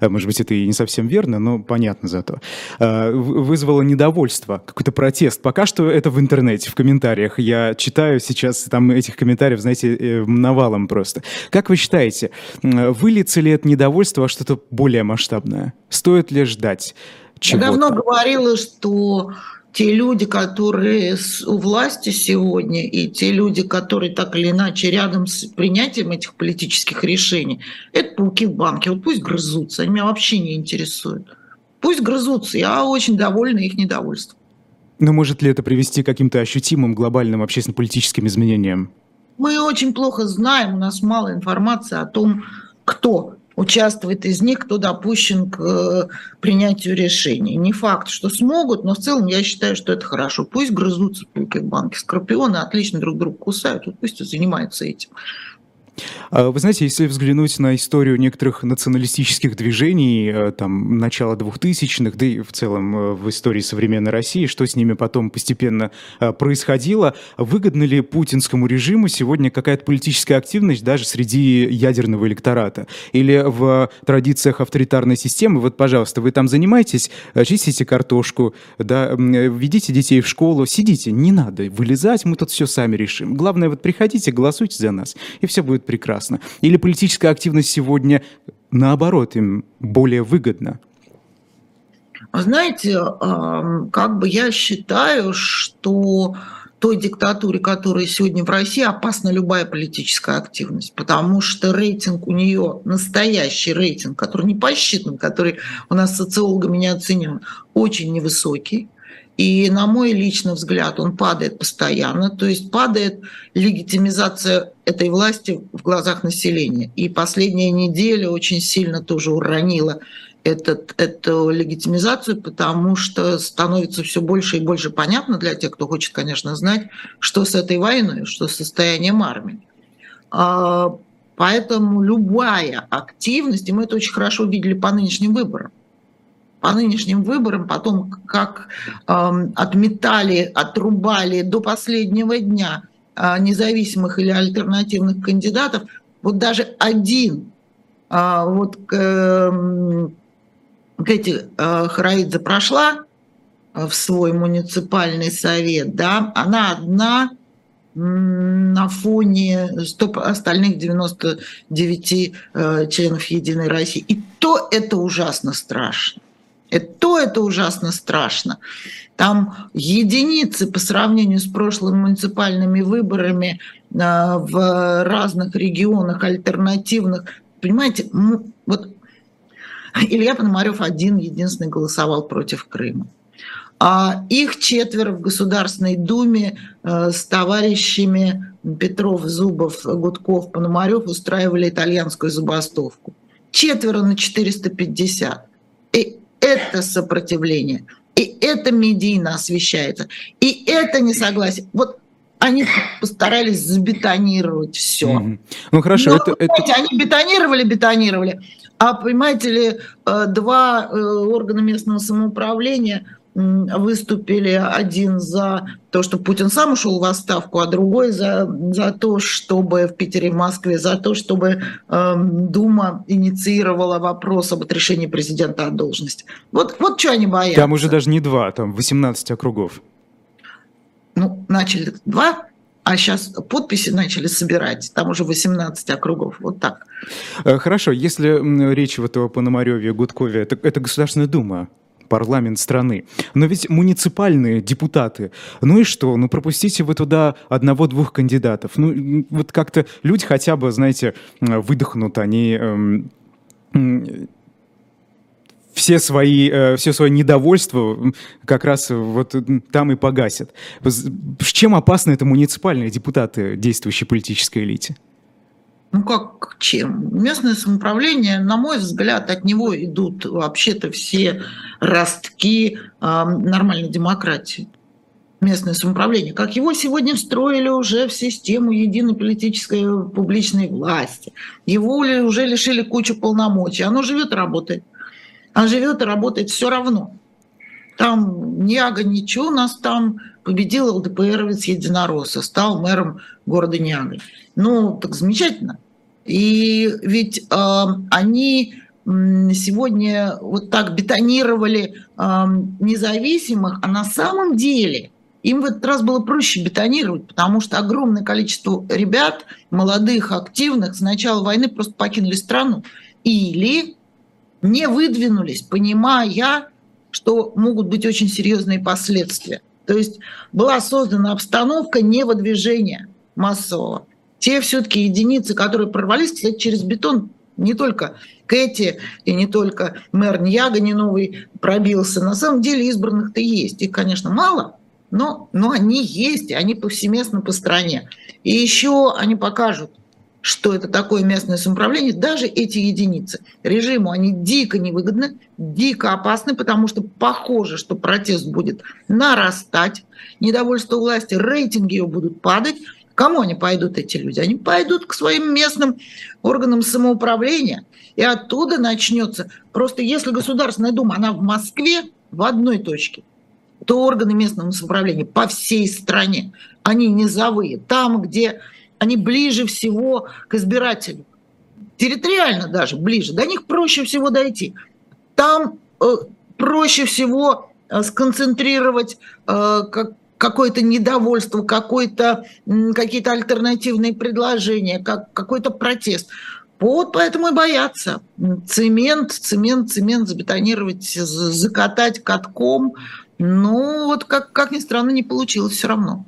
э, может быть, это и не совсем верно, но понятно зато, вызвало недовольство, какой-то протест. Пока что это в интернете, в комментариях. Я читаю сейчас там этих комментариев, знаете, навалом просто. Как вы считаете, выльется ли это недовольство во что-то более масштабное? Стоит ли ждать? Я давно говорила, что те люди, которые у власти сегодня, и те люди, которые так или иначе рядом с принятием этих политических решений, это пауки в банке. Вот пусть грызутся, они меня вообще не интересуют. Пусть грызутся, я очень довольна их недовольством. Но может ли это привести к каким-то ощутимым глобальным общественно-политическим изменениям? Мы очень плохо знаем, у нас мало информации о том, кто участвует из них, кто допущен к э, принятию решений. Не факт, что смогут, но в целом я считаю, что это хорошо. Пусть грызутся только банки. Скорпионы отлично друг друга кусают, пусть занимаются этим. А вы знаете, если взглянуть на историю некоторых националистических движений, э, там, начала 2000-х, да и в целом э, в истории современной России, что с ними потом постепенно э, происходило, выгодна ли путинскому режиму сегодня какая-то политическая активность даже среди ядерного электората? Или в традициях авторитарной системы, вот, пожалуйста, вы там занимаетесь, чистите картошку, да, ведите детей в школу, сидите, не надо вылезать, мы тут все сами решим. Главное, вот приходите, голосуйте за нас, и все будет прекрасно. Или политическая активность сегодня, наоборот, им более выгодна? Знаете, как бы я считаю, что той диктатуре, которая сегодня в России, опасна любая политическая активность, потому что рейтинг у нее, настоящий рейтинг, который не посчитан, который у нас социологами не оценен, очень невысокий. И, на мой личный взгляд, он падает постоянно, то есть падает легитимизация этой власти в глазах населения. И последняя неделя очень сильно тоже уронила этот, эту легитимизацию, потому что становится все больше и больше понятно для тех, кто хочет, конечно, знать, что с этой войной, что с состоянием армии. А, поэтому любая активность, и мы это очень хорошо видели по нынешним выборам, по нынешним выборам, потом как э, отметали, отрубали до последнего дня э, независимых или альтернативных кандидатов, вот даже один э, вот э, Кэти э, Хараидзе прошла в свой муниципальный совет, да, она одна на фоне 100 остальных 99 э, членов Единой России. И то это ужасно страшно. Это, то это ужасно страшно. Там единицы по сравнению с прошлыми муниципальными выборами э, в разных регионах альтернативных. Понимаете, вот Илья Пономарев один единственный голосовал против Крыма. А их четверо в Государственной Думе э, с товарищами Петров, Зубов, Гудков, Пономарев устраивали итальянскую забастовку. Четверо на 450. И это сопротивление, и это медийно освещается, и это несогласие. Вот они постарались забетонировать все. Mm-hmm. Ну хорошо, Но, это, это... они бетонировали, бетонировали. А понимаете ли, э, два э, органа местного самоуправления выступили один за то, что Путин сам ушел в отставку, а другой за, за то, чтобы в Питере и Москве, за то, чтобы э, Дума инициировала вопрос об отрешении президента от должности. Вот, вот что они боятся. Там уже даже не два, там 18 округов. Ну, начали два, а сейчас подписи начали собирать, там уже 18 округов, вот так. Э, хорошо, если речь вот о Пономареве, Гудкове, это, это Государственная Дума, парламент страны. Но ведь муниципальные депутаты, ну и что? Ну пропустите вы туда одного-двух кандидатов. Ну вот как-то люди хотя бы, знаете, выдохнут, они... Эм, все свои, э, все свое недовольство как раз вот там и погасят. С чем опасны это муниципальные депутаты действующей политической элите? Ну как чем? Местное самоуправление, на мой взгляд, от него идут вообще-то все ростки э, нормальной демократии. Местное самоуправление. Как его сегодня встроили уже в систему единой политической публичной власти. Его уже лишили кучу полномочий. Оно живет и работает. Оно живет и работает все равно. Там ни ага, ничего, у нас там победил ЛДПРовец Единоросса, стал мэром города Ниагры. Ну, так замечательно. И ведь э, они сегодня вот так бетонировали э, независимых, а на самом деле им в этот раз было проще бетонировать, потому что огромное количество ребят, молодых, активных, с начала войны просто покинули страну. Или не выдвинулись, понимая, что могут быть очень серьезные последствия. То есть была создана обстановка невыдвижения массового те все-таки единицы, которые прорвались, кстати, через бетон, не только Кэти и не только мэр Ньяга не новый пробился. На самом деле избранных-то есть. Их, конечно, мало, но, но они есть, они повсеместно по стране. И еще они покажут, что это такое местное самоуправление, даже эти единицы. Режиму они дико невыгодны, дико опасны, потому что похоже, что протест будет нарастать, недовольство власти, рейтинги ее будут падать. Кому они пойдут, эти люди? Они пойдут к своим местным органам самоуправления, и оттуда начнется. Просто если Государственная Дума, она в Москве в одной точке, то органы местного самоуправления по всей стране, они низовые. Там, где они ближе всего к избирателю. Территориально даже ближе. До них проще всего дойти. Там э, проще всего э, сконцентрировать э, как, какое-то недовольство, какое-то, какие-то альтернативные предложения, как, какой-то протест. Вот поэтому и боятся. Цемент, цемент, цемент забетонировать, закатать катком. Ну, вот как, как ни странно, не получилось все равно.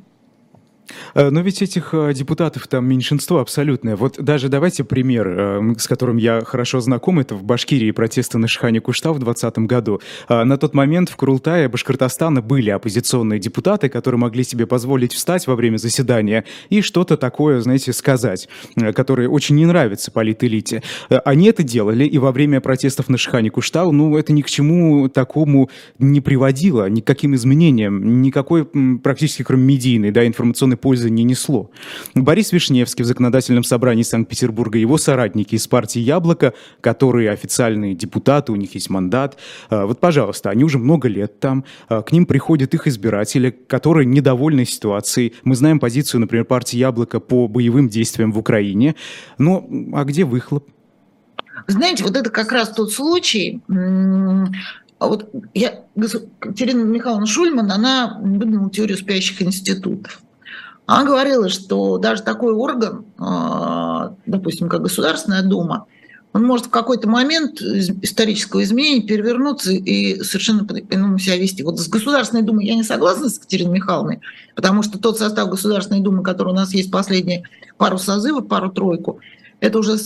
Э, но ведь этих э, депутатов там меньшинство абсолютное. Вот даже давайте пример, э, с которым я хорошо знаком, это в Башкирии протесты на Шихане Кушта в 2020 году. На тот момент в Курултае Башкортостана были оппозиционные депутаты, которые могли себе позволить встать во время заседания и что-то такое, знаете, сказать, которое очень не нравится политэлите. Они это делали, и во время протестов на Шихане Куштау, ну, это ни к чему такому не приводило, ни к каким изменениям, никакой практически, кроме медийной, да, информационной пользы не несло. Борис Вишневский в законодательном собрании Санкт-Петербурга, его соратники из партии «Яблоко», которые официальные депутаты, у них есть мандат. А, вот, пожалуйста, они уже много лет там, а, к ним приходят их избиратели, которые недовольны ситуацией. Мы знаем позицию, например, партии «Яблоко» по боевым действиям в Украине. Но а где выхлоп? Знаете, вот это как раз тот случай, вот я, Екатерина Михайловна Шульман, она выдвинула теорию спящих институтов. Она говорила, что даже такой орган, а, допустим, как Государственная Дума, он может в какой-то момент исторического изменения перевернуться и совершенно по-иному себя вести. Вот с Государственной Думой я не согласна с Екатериной Михайловной, потому что тот состав Государственной Думы, который у нас есть последние пару созывов, пару-тройку, это уже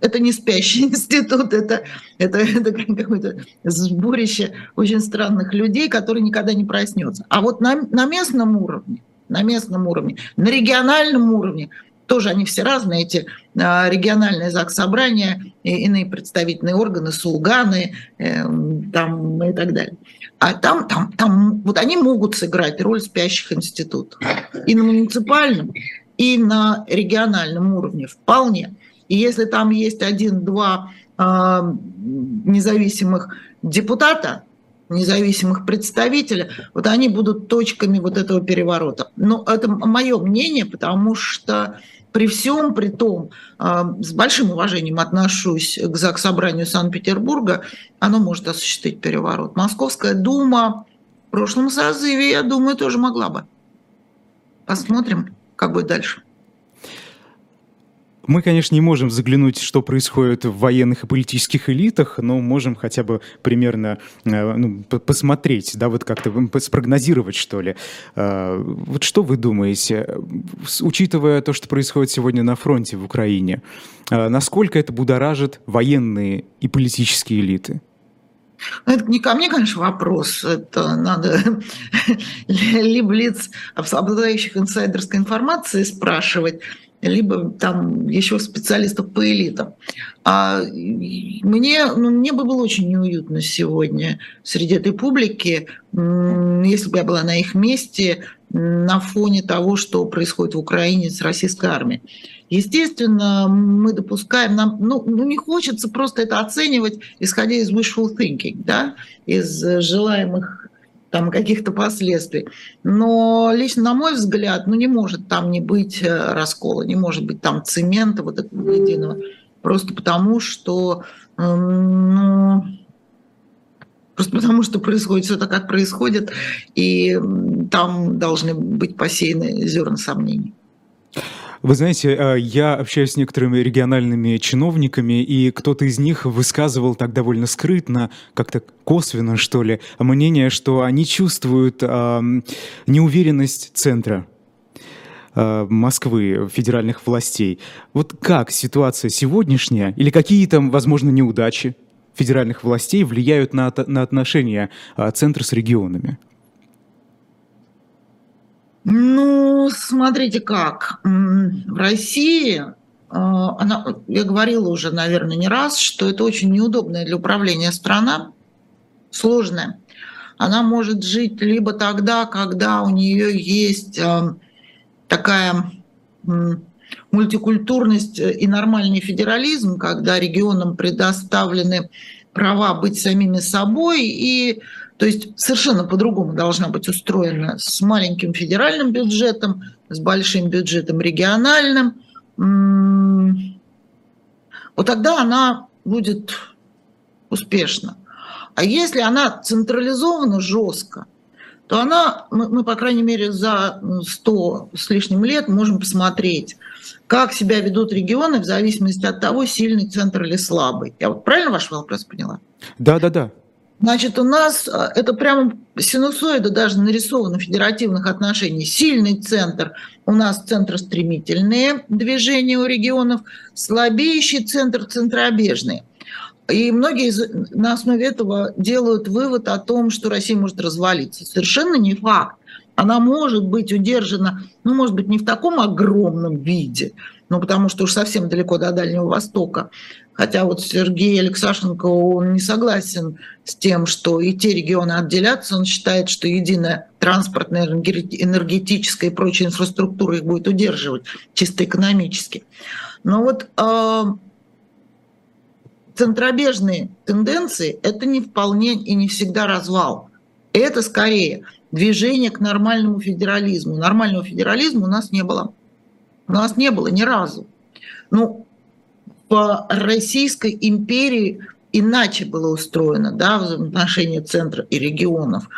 это не спящий <laughs> институт, это, это, это какое-то сборище очень странных людей, которые никогда не проснется. А вот на, на местном уровне, на местном уровне, на региональном уровне. Тоже они все разные, эти а, региональные ЗАГС собрания, иные представительные органы, сулганы эм, там, и так далее. А там, там, там вот они могут сыграть роль спящих институтов. И на муниципальном, и на региональном уровне вполне. И если там есть один-два э, независимых депутата, независимых представителей, вот они будут точками вот этого переворота. Но это мое мнение, потому что при всем при том, а, с большим уважением отношусь к Заксобранию Санкт-Петербурга, оно может осуществить переворот. Московская дума в прошлом созыве, я думаю, тоже могла бы. Посмотрим, как будет дальше. Мы, конечно, не можем заглянуть, что происходит в военных и политических элитах, но можем хотя бы примерно э, ну, посмотреть, да, вот как-то спрогнозировать, что ли. Э, вот что вы думаете, учитывая то, что происходит сегодня на фронте в Украине, э, насколько это будоражит военные и политические элиты? Ну, это не ко мне, конечно, вопрос. Это надо <laughs> либо лиц, обладающих инсайдерской информацией, спрашивать, либо там еще специалистов по элитам. А мне, ну, мне бы было очень неуютно сегодня среди этой публики, если бы я была на их месте на фоне того, что происходит в Украине с российской армией. Естественно, мы допускаем, нам, ну, ну не хочется просто это оценивать, исходя из wishful thinking, да, из желаемых там каких-то последствий. Но лично, на мой взгляд, ну не может там не быть э, раскола, не может быть там цемента вот этого единого. Просто потому, что ну, просто потому, что происходит все так, как происходит, и там должны быть посеяны зерна сомнений. Вы знаете, э, я общаюсь с некоторыми региональными чиновниками, и кто-то из них высказывал так довольно скрытно, как-то косвенно, что ли, мнение, что они чувствуют неуверенность центра э, Москвы, федеральных властей. Вот как ситуация сегодняшняя или какие там, возможно, неудачи федеральных властей влияют на, на отношения э, центра с регионами? Ну, смотрите как. В России, э, она, я говорила уже, наверное, не раз, что это очень неудобная для управления страна, сложная. Она может жить либо тогда, когда у нее есть э, такая мультикультурность и нормальный федерализм, когда регионам предоставлены права быть самими собой и то есть совершенно по-другому должна быть устроена с маленьким федеральным бюджетом, с большим бюджетом региональным. Вот тогда она будет успешна. А если она централизована жестко, то она, мы, мы, по крайней мере, за 100 с лишним лет можем посмотреть, как себя ведут регионы в зависимости от того, сильный центр или слабый. Я вот правильно ваш вопрос поняла? Да, да, да. Значит, у нас э, это прямо синусоида даже нарисована федеративных отношений. Сильный центр, у нас центростремительные движения у регионов, слабеющий центр центробежный. И многие на основе этого делают вывод о том, что Россия может развалиться. Совершенно не факт. Она может быть удержана, ну, может быть, не в таком огромном виде, ну, потому что уж совсем далеко до Дальнего Востока, Хотя вот Сергей Алексашенко, он не согласен с тем, что и те регионы отделятся. Он считает, что единая транспортная, энергетическая и прочая инфраструктура их будет удерживать чисто экономически. Но вот э, центробежные тенденции – это не вполне и не всегда развал. Это скорее движение к нормальному федерализму. Нормального федерализма у нас не было. У нас не было ни разу. Ну, по Российской империи иначе было устроено, да, взаимоотношения центра и регионов.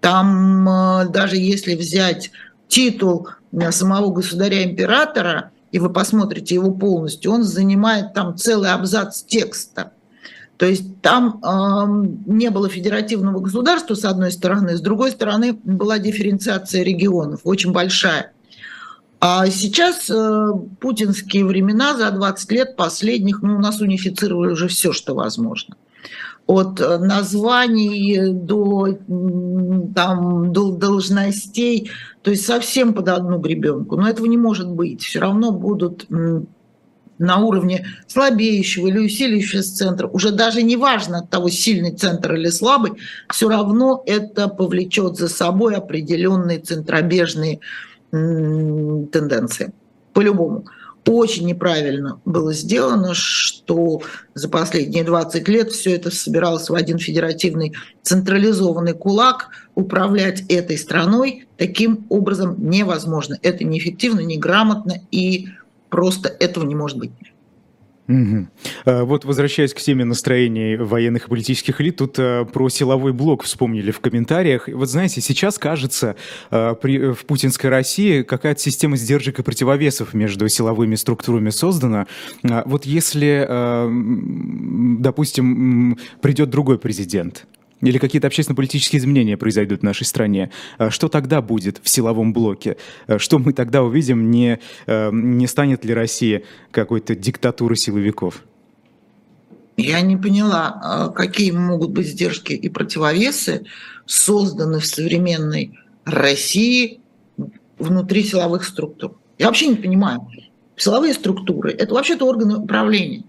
Там э, даже если взять титул э, самого государя-императора, и вы посмотрите его полностью, он занимает там целый абзац текста. То есть там э, не было федеративного государства, с одной стороны, с другой стороны была дифференциация регионов, очень большая. А сейчас э, путинские времена за 20 лет последних, ну, у нас унифицировали уже все, что возможно. От э, названий до, там, до должностей, то есть совсем под одну гребенку. Но этого не может быть. Все равно будут на уровне слабеющего или усиливающего центра, уже даже не важно от того, сильный центр или слабый, все равно это повлечет за собой определенные центробежные тенденции. По-любому. Очень неправильно было сделано, что за последние 20 лет все это собиралось в один федеративный централизованный кулак. Управлять этой страной таким образом невозможно. Это неэффективно, неграмотно и просто этого не может быть. Угу. Вот возвращаясь к теме настроений военных и политических элит, тут а, про силовой блок вспомнили в комментариях. Вот знаете, сейчас кажется, а, при, в путинской России какая-то система сдержек и противовесов между силовыми структурами создана. Вот если, допустим, придет другой президент, или какие-то общественно-политические изменения произойдут в нашей стране, а что тогда будет в силовом блоке? А что мы тогда увидим? Не, э, не станет ли Россия какой-то диктатурой силовиков? Я не поняла, а какие могут быть сдержки и противовесы созданы в современной России внутри силовых структур. Я вообще не понимаю. Силовые структуры – это вообще-то органы управления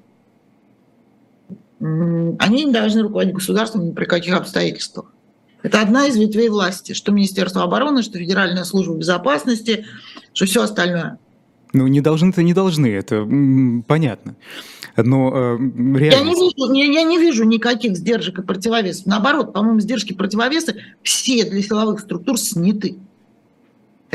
они не должны руководить государством ни при каких обстоятельствах. Это одна из ветвей власти, что Министерство обороны, что Федеральная служба безопасности, что все остальное. Ну, не должны-то не должны, это понятно. Но э, реально... я, не вижу, я, я не вижу никаких сдержек и противовесов. Наоборот, по-моему, сдержки и противовесы все для силовых структур сняты.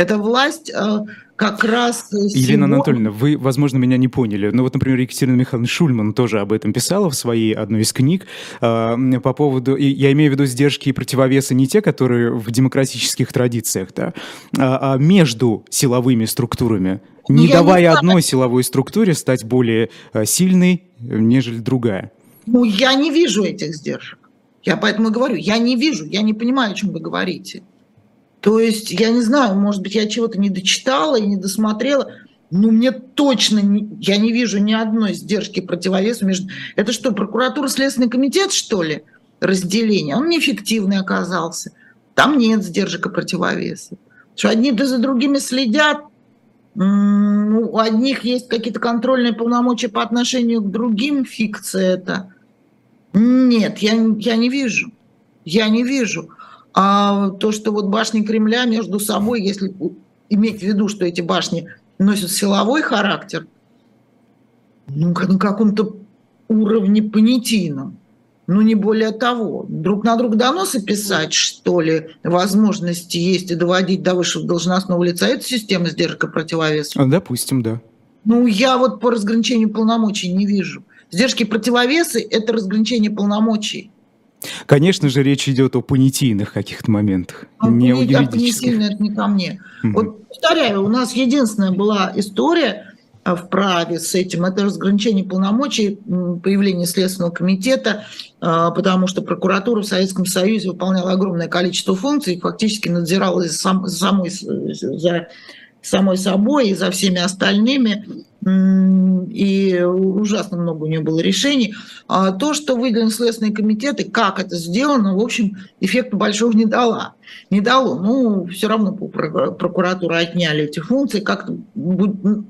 Это власть э, как раз... Елена Анатольевна, вы, возможно, меня не поняли. Ну вот, например, Екатерина Михайловна Шульман тоже об этом писала в своей одной из книг э, по поводу... Я имею в виду сдержки и противовесы не те, которые в демократических традициях, да, а, а между силовыми структурами, не Я давая не одной силовой структуре стать более э, сильной, нежели другая. Ну, я не вижу этих сдержек. Я поэтому и говорю, я не вижу, я не понимаю, о чем вы говорите. То есть, я не знаю, может быть, я чего-то не дочитала и не досмотрела, но мне точно, не, я не вижу ни одной сдержки противовеса между... Это что, прокуратура, Следственный комитет, что ли, разделение? Он неэффективный оказался. Там нет сдержек и противовеса. Что одни за другими следят, ну, у одних есть какие-то контрольные полномочия по отношению к другим, фикция это. Нет, я, я не вижу. Я не вижу. А то, что вот башни Кремля между собой, если иметь в виду, что эти башни носят силовой характер, ну, на каком-то уровне понятийном, ну, не более того. Друг на друга доносы писать, что ли, возможности есть и доводить до высшего должностного лица, это система сдержка противовеса. Допустим, да. Ну, я вот по разграничению полномочий не вижу. Сдержки противовесы – это разграничение полномочий. Конечно же, речь идет о понятийных каких-то моментах, а не о юридических. это не ко мне. Угу. Вот повторяю, у нас единственная была история в праве с этим, это разграничение полномочий, появление Следственного комитета, а, потому что прокуратура в Советском Союзе выполняла огромное количество функций и фактически надзирала за, самой, за самой собой и за всеми остальными и ужасно много у нее было решений. А то, что выделен Следственный комитет и как это сделано, в общем, эффекта большого не дала. Не дало. Ну, все равно прокуратура отняли эти функции, как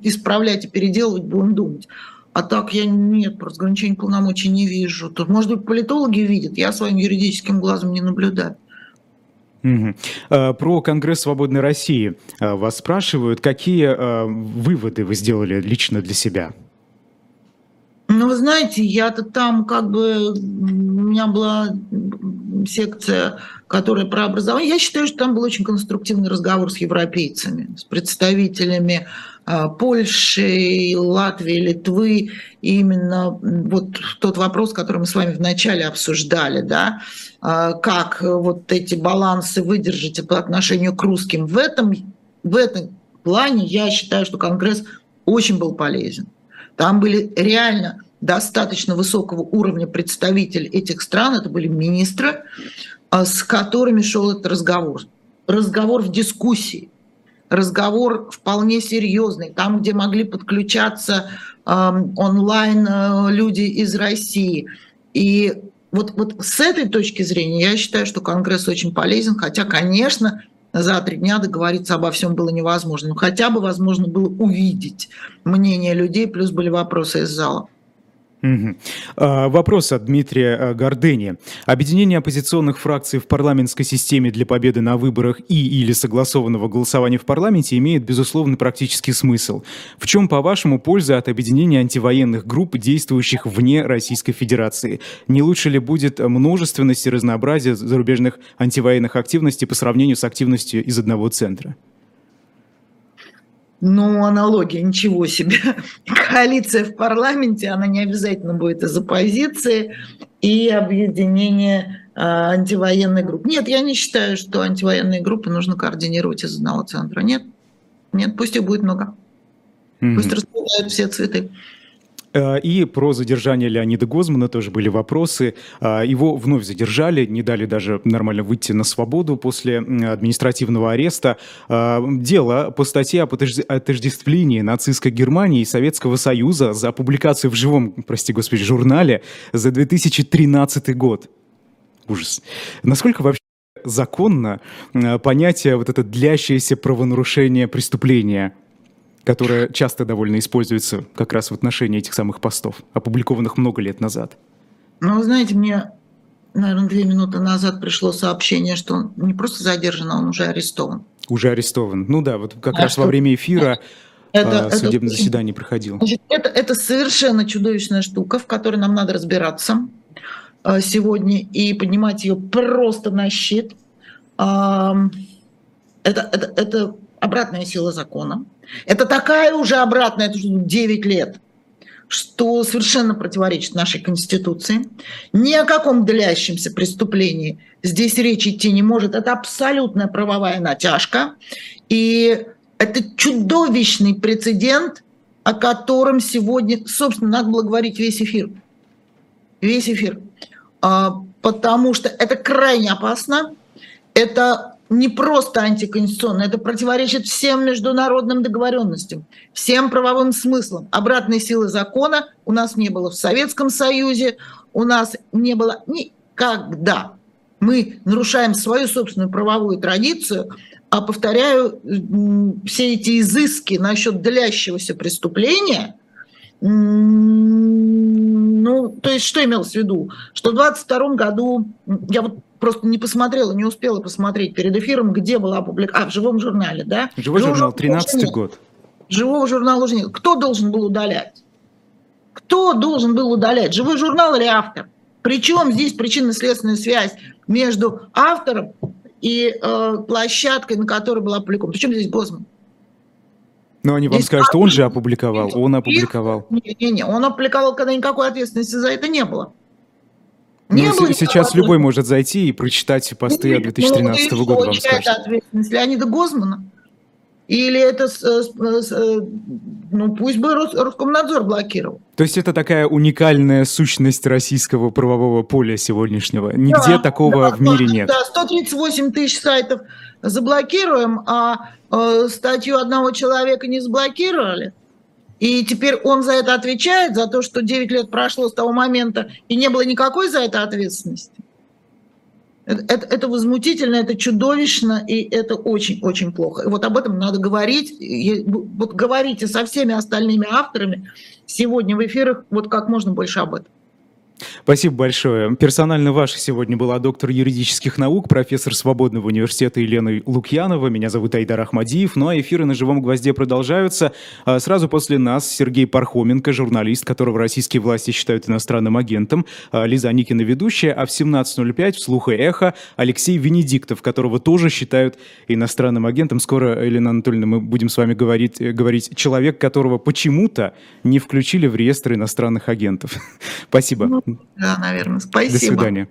исправлять и переделывать будем думать. А так я нет, про разграничение полномочий не вижу. Тут, может быть, политологи видят, я своим юридическим глазом не наблюдаю. Угу. Про Конгресс Свободной России а, вас спрашивают, какие а, выводы вы сделали лично для себя? Ну, вы знаете, я-то там как бы, у меня была секция, которая про образование. Я считаю, что там был очень конструктивный разговор с европейцами, с представителями Польши, Латвии, Литвы. Именно вот тот вопрос, который мы с вами вначале обсуждали, да, а, как вот эти балансы выдержать по отношению к русским. В этом, в этом плане я считаю, что Конгресс очень был полезен. Там были реально достаточно высокого уровня представители этих стран, это были министры, а, с которыми шел этот разговор. Разговор в дискуссии, разговор вполне серьезный, там, где могли подключаться э, онлайн э, люди из России. И вот, вот с этой точки зрения я считаю, что Конгресс очень полезен, хотя, конечно, за три дня договориться обо всем было невозможно. Но хотя бы возможно было увидеть мнение людей, плюс были вопросы из зала. Угу. Вопрос от Дмитрия а, Гордыни. Объединение оппозиционных фракций в парламентской системе для победы на выборах и или согласованного голосования в парламенте имеет, безусловно, практический смысл. В чем, по-вашему, польза от объединения антивоенных групп, действующих вне Российской Федерации? Не лучше ли будет множественность и разнообразие зарубежных антивоенных активностей по сравнению с активностью из одного центра? Ну, аналогия, ничего себе. <laughs> Коалиция в парламенте, она не обязательно будет из оппозиции и объединение э, антивоенной группы. Нет, я не считаю, что антивоенные группы нужно координировать из одного центра. Нет, нет, пусть их будет много. Mm-hmm. Пусть расцветают все цветы. Э, и про задержание Леонида Гозмана тоже были вопросы. Э, его вновь задержали, не дали даже нормально выйти на свободу после административного ареста. Э, дело по статье об отождествлении нацистской Германии и Советского Союза за публикацию в живом, прости господи, журнале за 2013 год. Ужас. Насколько вообще законно понятие вот это длящееся правонарушение преступления – которая часто довольно используется как раз в отношении этих самых постов, опубликованных много лет назад. Ну, вы знаете, мне, наверное, две минуты назад пришло сообщение, что он не просто задержан, а он уже арестован. Уже арестован. Ну да, вот как а раз что... во время эфира это, а, судебное это, заседание проходило. Значит, это, это совершенно чудовищная штука, в которой нам надо разбираться а, сегодня и поднимать ее просто на щит. Это, это, это обратная сила закона. Это такая уже обратная, это уже 9 лет, что совершенно противоречит нашей Конституции. Ни о каком длящемся преступлении здесь речь идти не может. Это абсолютная правовая натяжка. И это чудовищный прецедент, о котором сегодня, собственно, надо было говорить весь эфир. Весь эфир. А, потому что это крайне опасно. Это не просто антиконституционно, это противоречит всем международным договоренностям, всем правовым смыслам. Обратной силы закона у нас не было в Советском Союзе, у нас не было никогда. Мы нарушаем свою собственную правовую традицию, А повторяю, все эти изыски насчет длящегося преступления, ну, то есть что имелось в виду? Что в 22 году, я вот просто не посмотрела, не успела посмотреть перед эфиром, где была опубликована, а, в живом журнале, да? Живой журнал, 13 год. Живого журнала уже нет. Кто должен был удалять? Кто должен был удалять? Живой журнал или автор? Причем здесь причинно-следственная связь между автором и э, площадкой, на которой была опубликована. Причем здесь Госман? Но они вам здесь скажут, что он же опубликовал, он опубликовал. Не-не-не, он опубликовал, когда никакой ответственности за это не было. Ну, не ну, было сейчас любой может зайти и прочитать посты от 2013 ну, года, вам скажут. ответственность Леонида Гозмана? Или это, э, ну пусть бы Роскомнадзор блокировал. То есть это такая уникальная сущность российского правового поля сегодняшнего. Нигде да, такого да, в мире нет. Да, 138 тысяч сайтов заблокируем, а э, статью одного человека не заблокировали. И теперь он за это отвечает, за то, что 9 лет прошло с того момента, и не было никакой за это ответственности. Это, это, возмутительно, это чудовищно, и это очень-очень плохо. И вот об этом надо говорить. Вот говорите со всеми остальными авторами сегодня в эфирах вот как можно больше об этом. Спасибо большое. Персонально ваш сегодня была доктор юридических наук, профессор Свободного университета Елена Лукьянова. Меня зовут Айдар Ахмадиев. Ну а эфиры на «Живом гвозде» продолжаются. А сразу после нас Сергей Пархоменко, журналист, которого российские власти считают иностранным агентом, а Лиза Никина ведущая, а в 17.05 вслух и эхо Алексей Венедиктов, которого тоже считают иностранным агентом. Скоро, Елена Анатольевна, мы будем с вами говорить, говорить человек, которого почему-то не включили в реестр иностранных агентов. <laughs> Спасибо. Да, наверное. Спасибо. До свидания.